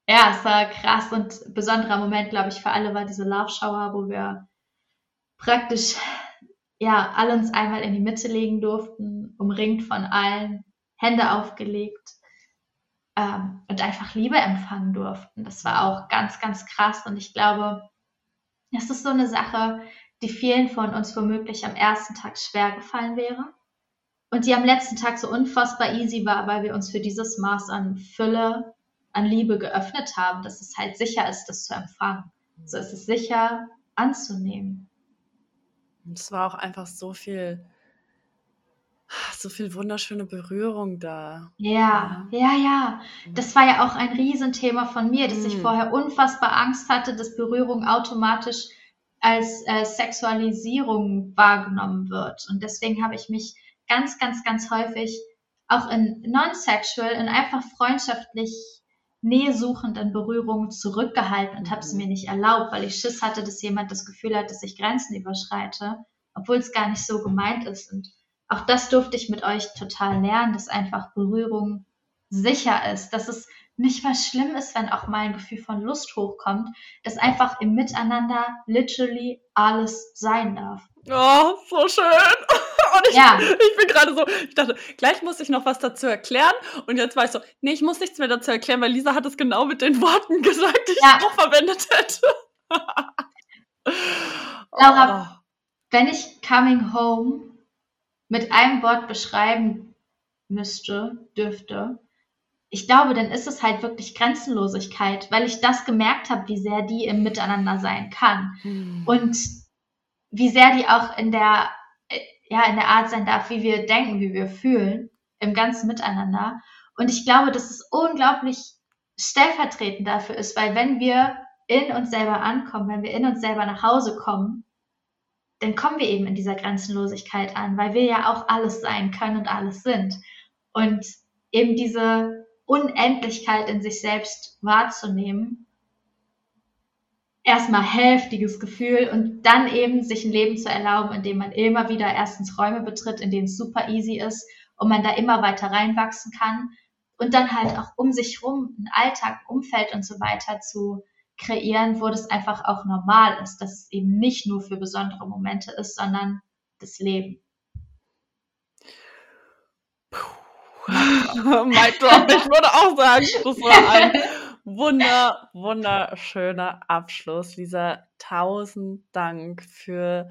ja, es war krass und besonderer Moment, glaube ich, für alle war diese Love Shower, wo wir praktisch, ja, alle uns einmal in die Mitte legen durften, umringt von allen, Hände aufgelegt ähm, und einfach Liebe empfangen durften. Das war auch ganz, ganz krass und ich glaube, das ist so eine Sache, die vielen von uns womöglich am ersten Tag schwer gefallen wäre und die am letzten Tag so unfassbar easy war, weil wir uns für dieses Maß an Fülle, an Liebe geöffnet haben, dass es halt sicher ist, das zu empfangen. So ist es sicher anzunehmen. Es war auch einfach so viel so viel wunderschöne Berührung da. Ja, ja, ja, ja. Mhm. Das war ja auch ein Riesenthema von mir, dass ich mhm. vorher unfassbar Angst hatte, dass Berührung automatisch als äh, Sexualisierung wahrgenommen wird. Und deswegen habe ich mich ganz, ganz, ganz häufig auch in non-sexual, in einfach freundschaftlich nähesuchenden Berührungen zurückgehalten und habe es mhm. mir nicht erlaubt, weil ich Schiss hatte, dass jemand das Gefühl hat, dass ich Grenzen überschreite, obwohl es gar nicht so gemeint ist. Und auch das durfte ich mit euch total lernen, dass einfach Berührung sicher ist, dass es nicht mal schlimm ist, wenn auch mal ein Gefühl von Lust hochkommt, dass einfach im Miteinander literally alles sein darf. Oh, so schön. <laughs> Und ich, ja. ich bin gerade so, ich dachte, gleich muss ich noch was dazu erklären. Und jetzt war ich so, nee, ich muss nichts mehr dazu erklären, weil Lisa hat es genau mit den Worten <laughs> gesagt, die ja. ich auch verwendet hätte. Laura, <laughs> oh. wenn ich Coming Home mit einem Wort beschreiben müsste, dürfte, ich glaube, dann ist es halt wirklich Grenzenlosigkeit, weil ich das gemerkt habe, wie sehr die im Miteinander sein kann. Hm. Und wie sehr die auch in der, ja, in der Art sein darf, wie wir denken, wie wir fühlen, im ganzen Miteinander. Und ich glaube, dass es unglaublich stellvertretend dafür ist, weil wenn wir in uns selber ankommen, wenn wir in uns selber nach Hause kommen, dann kommen wir eben in dieser Grenzenlosigkeit an, weil wir ja auch alles sein können und alles sind. Und eben diese Unendlichkeit in sich selbst wahrzunehmen erstmal heftiges Gefühl und dann eben sich ein Leben zu erlauben, in dem man immer wieder erstens Räume betritt, in denen es super easy ist und man da immer weiter reinwachsen kann und dann halt auch um sich rum ein Alltag, Umfeld und so weiter zu kreieren, wo das einfach auch normal ist, dass es eben nicht nur für besondere Momente ist, sondern das Leben. <laughs> Mic drop, ich würde auch sagen, das war ein wunder, wunderschöner Abschluss. Lisa, tausend Dank für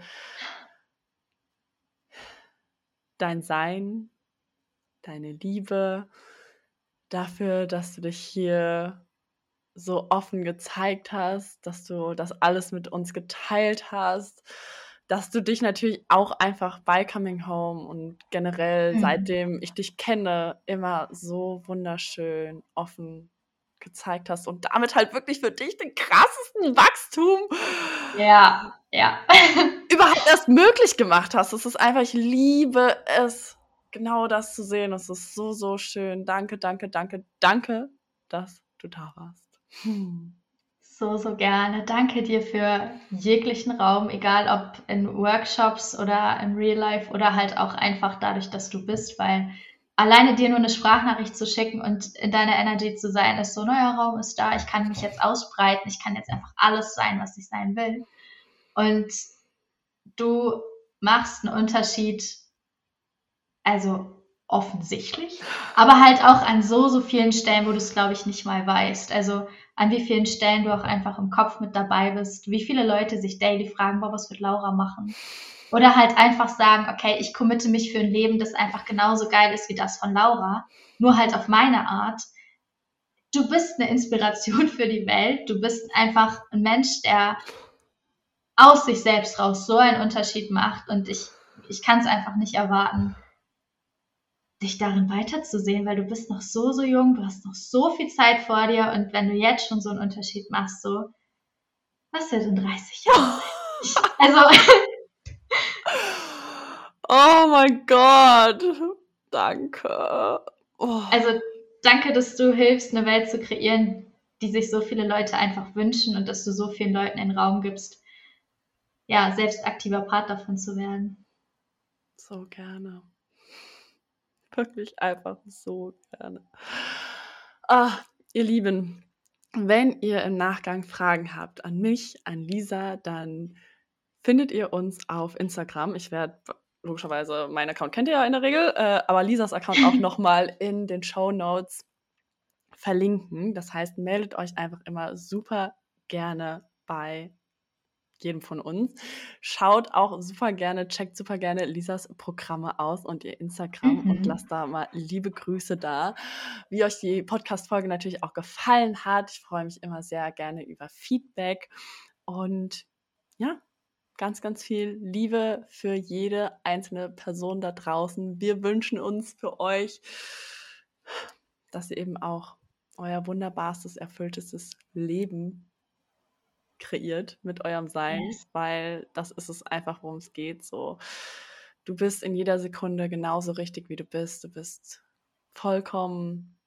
dein Sein, deine Liebe, dafür, dass du dich hier so offen gezeigt hast, dass du das alles mit uns geteilt hast, dass du dich natürlich auch einfach bei Coming Home und generell mhm. seitdem ich dich kenne immer so wunderschön offen gezeigt hast und damit halt wirklich für dich den krassesten Wachstum ja, ja. <laughs> überhaupt erst möglich gemacht hast. Es ist einfach, ich liebe es, genau das zu sehen. Es ist so, so schön. Danke, danke, danke, danke, dass du da warst. Hm. So, so gerne. Danke dir für jeglichen Raum, egal ob in Workshops oder im Real Life oder halt auch einfach dadurch, dass du bist, weil alleine dir nur eine Sprachnachricht zu schicken und in deiner Energy zu sein, ist so, neuer Raum ist da, ich kann mich jetzt ausbreiten, ich kann jetzt einfach alles sein, was ich sein will. Und du machst einen Unterschied, also offensichtlich, aber halt auch an so, so vielen Stellen, wo du es, glaube ich, nicht mal weißt. Also an wie vielen Stellen du auch einfach im Kopf mit dabei bist, wie viele Leute sich daily fragen, boah, was wird Laura machen? Oder halt einfach sagen, okay, ich committe mich für ein Leben, das einfach genauso geil ist wie das von Laura, nur halt auf meine Art. Du bist eine Inspiration <laughs> für die Welt. Du bist einfach ein Mensch, der aus sich selbst raus so einen Unterschied macht. Und ich, ich kann es einfach nicht erwarten, dich darin weiterzusehen, weil du bist noch so, so jung, du hast noch so viel Zeit vor dir. Und wenn du jetzt schon so einen Unterschied machst, so, was wird in 30 Jahren? also, <laughs> Oh mein Gott. Danke. Oh. Also danke, dass du hilfst, eine Welt zu kreieren, die sich so viele Leute einfach wünschen und dass du so vielen Leuten den Raum gibst, ja, selbst aktiver Part davon zu werden. So gerne. Wirklich einfach so gerne. Ah, ihr Lieben, wenn ihr im Nachgang Fragen habt an mich, an Lisa, dann findet ihr uns auf Instagram. Ich werde logischerweise, mein Account kennt ihr ja in der Regel, äh, aber Lisas Account auch <laughs> nochmal in den Show Notes verlinken. Das heißt, meldet euch einfach immer super gerne bei jedem von uns. Schaut auch super gerne, checkt super gerne Lisas Programme aus und ihr Instagram mhm. und lasst da mal liebe Grüße da. Wie euch die Podcast-Folge natürlich auch gefallen hat. Ich freue mich immer sehr gerne über Feedback. Und ja, ganz, ganz viel Liebe für jede einzelne Person da draußen. Wir wünschen uns für euch, dass ihr eben auch euer wunderbarstes, erfülltestes Leben kreiert mit eurem Sein, yes. weil das ist es einfach, worum es geht. So, du bist in jeder Sekunde genauso richtig, wie du bist. Du bist vollkommen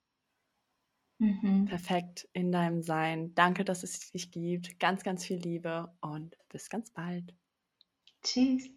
mhm. perfekt in deinem Sein. Danke, dass es dich gibt. Ganz, ganz viel Liebe und bis ganz bald. Tschüss.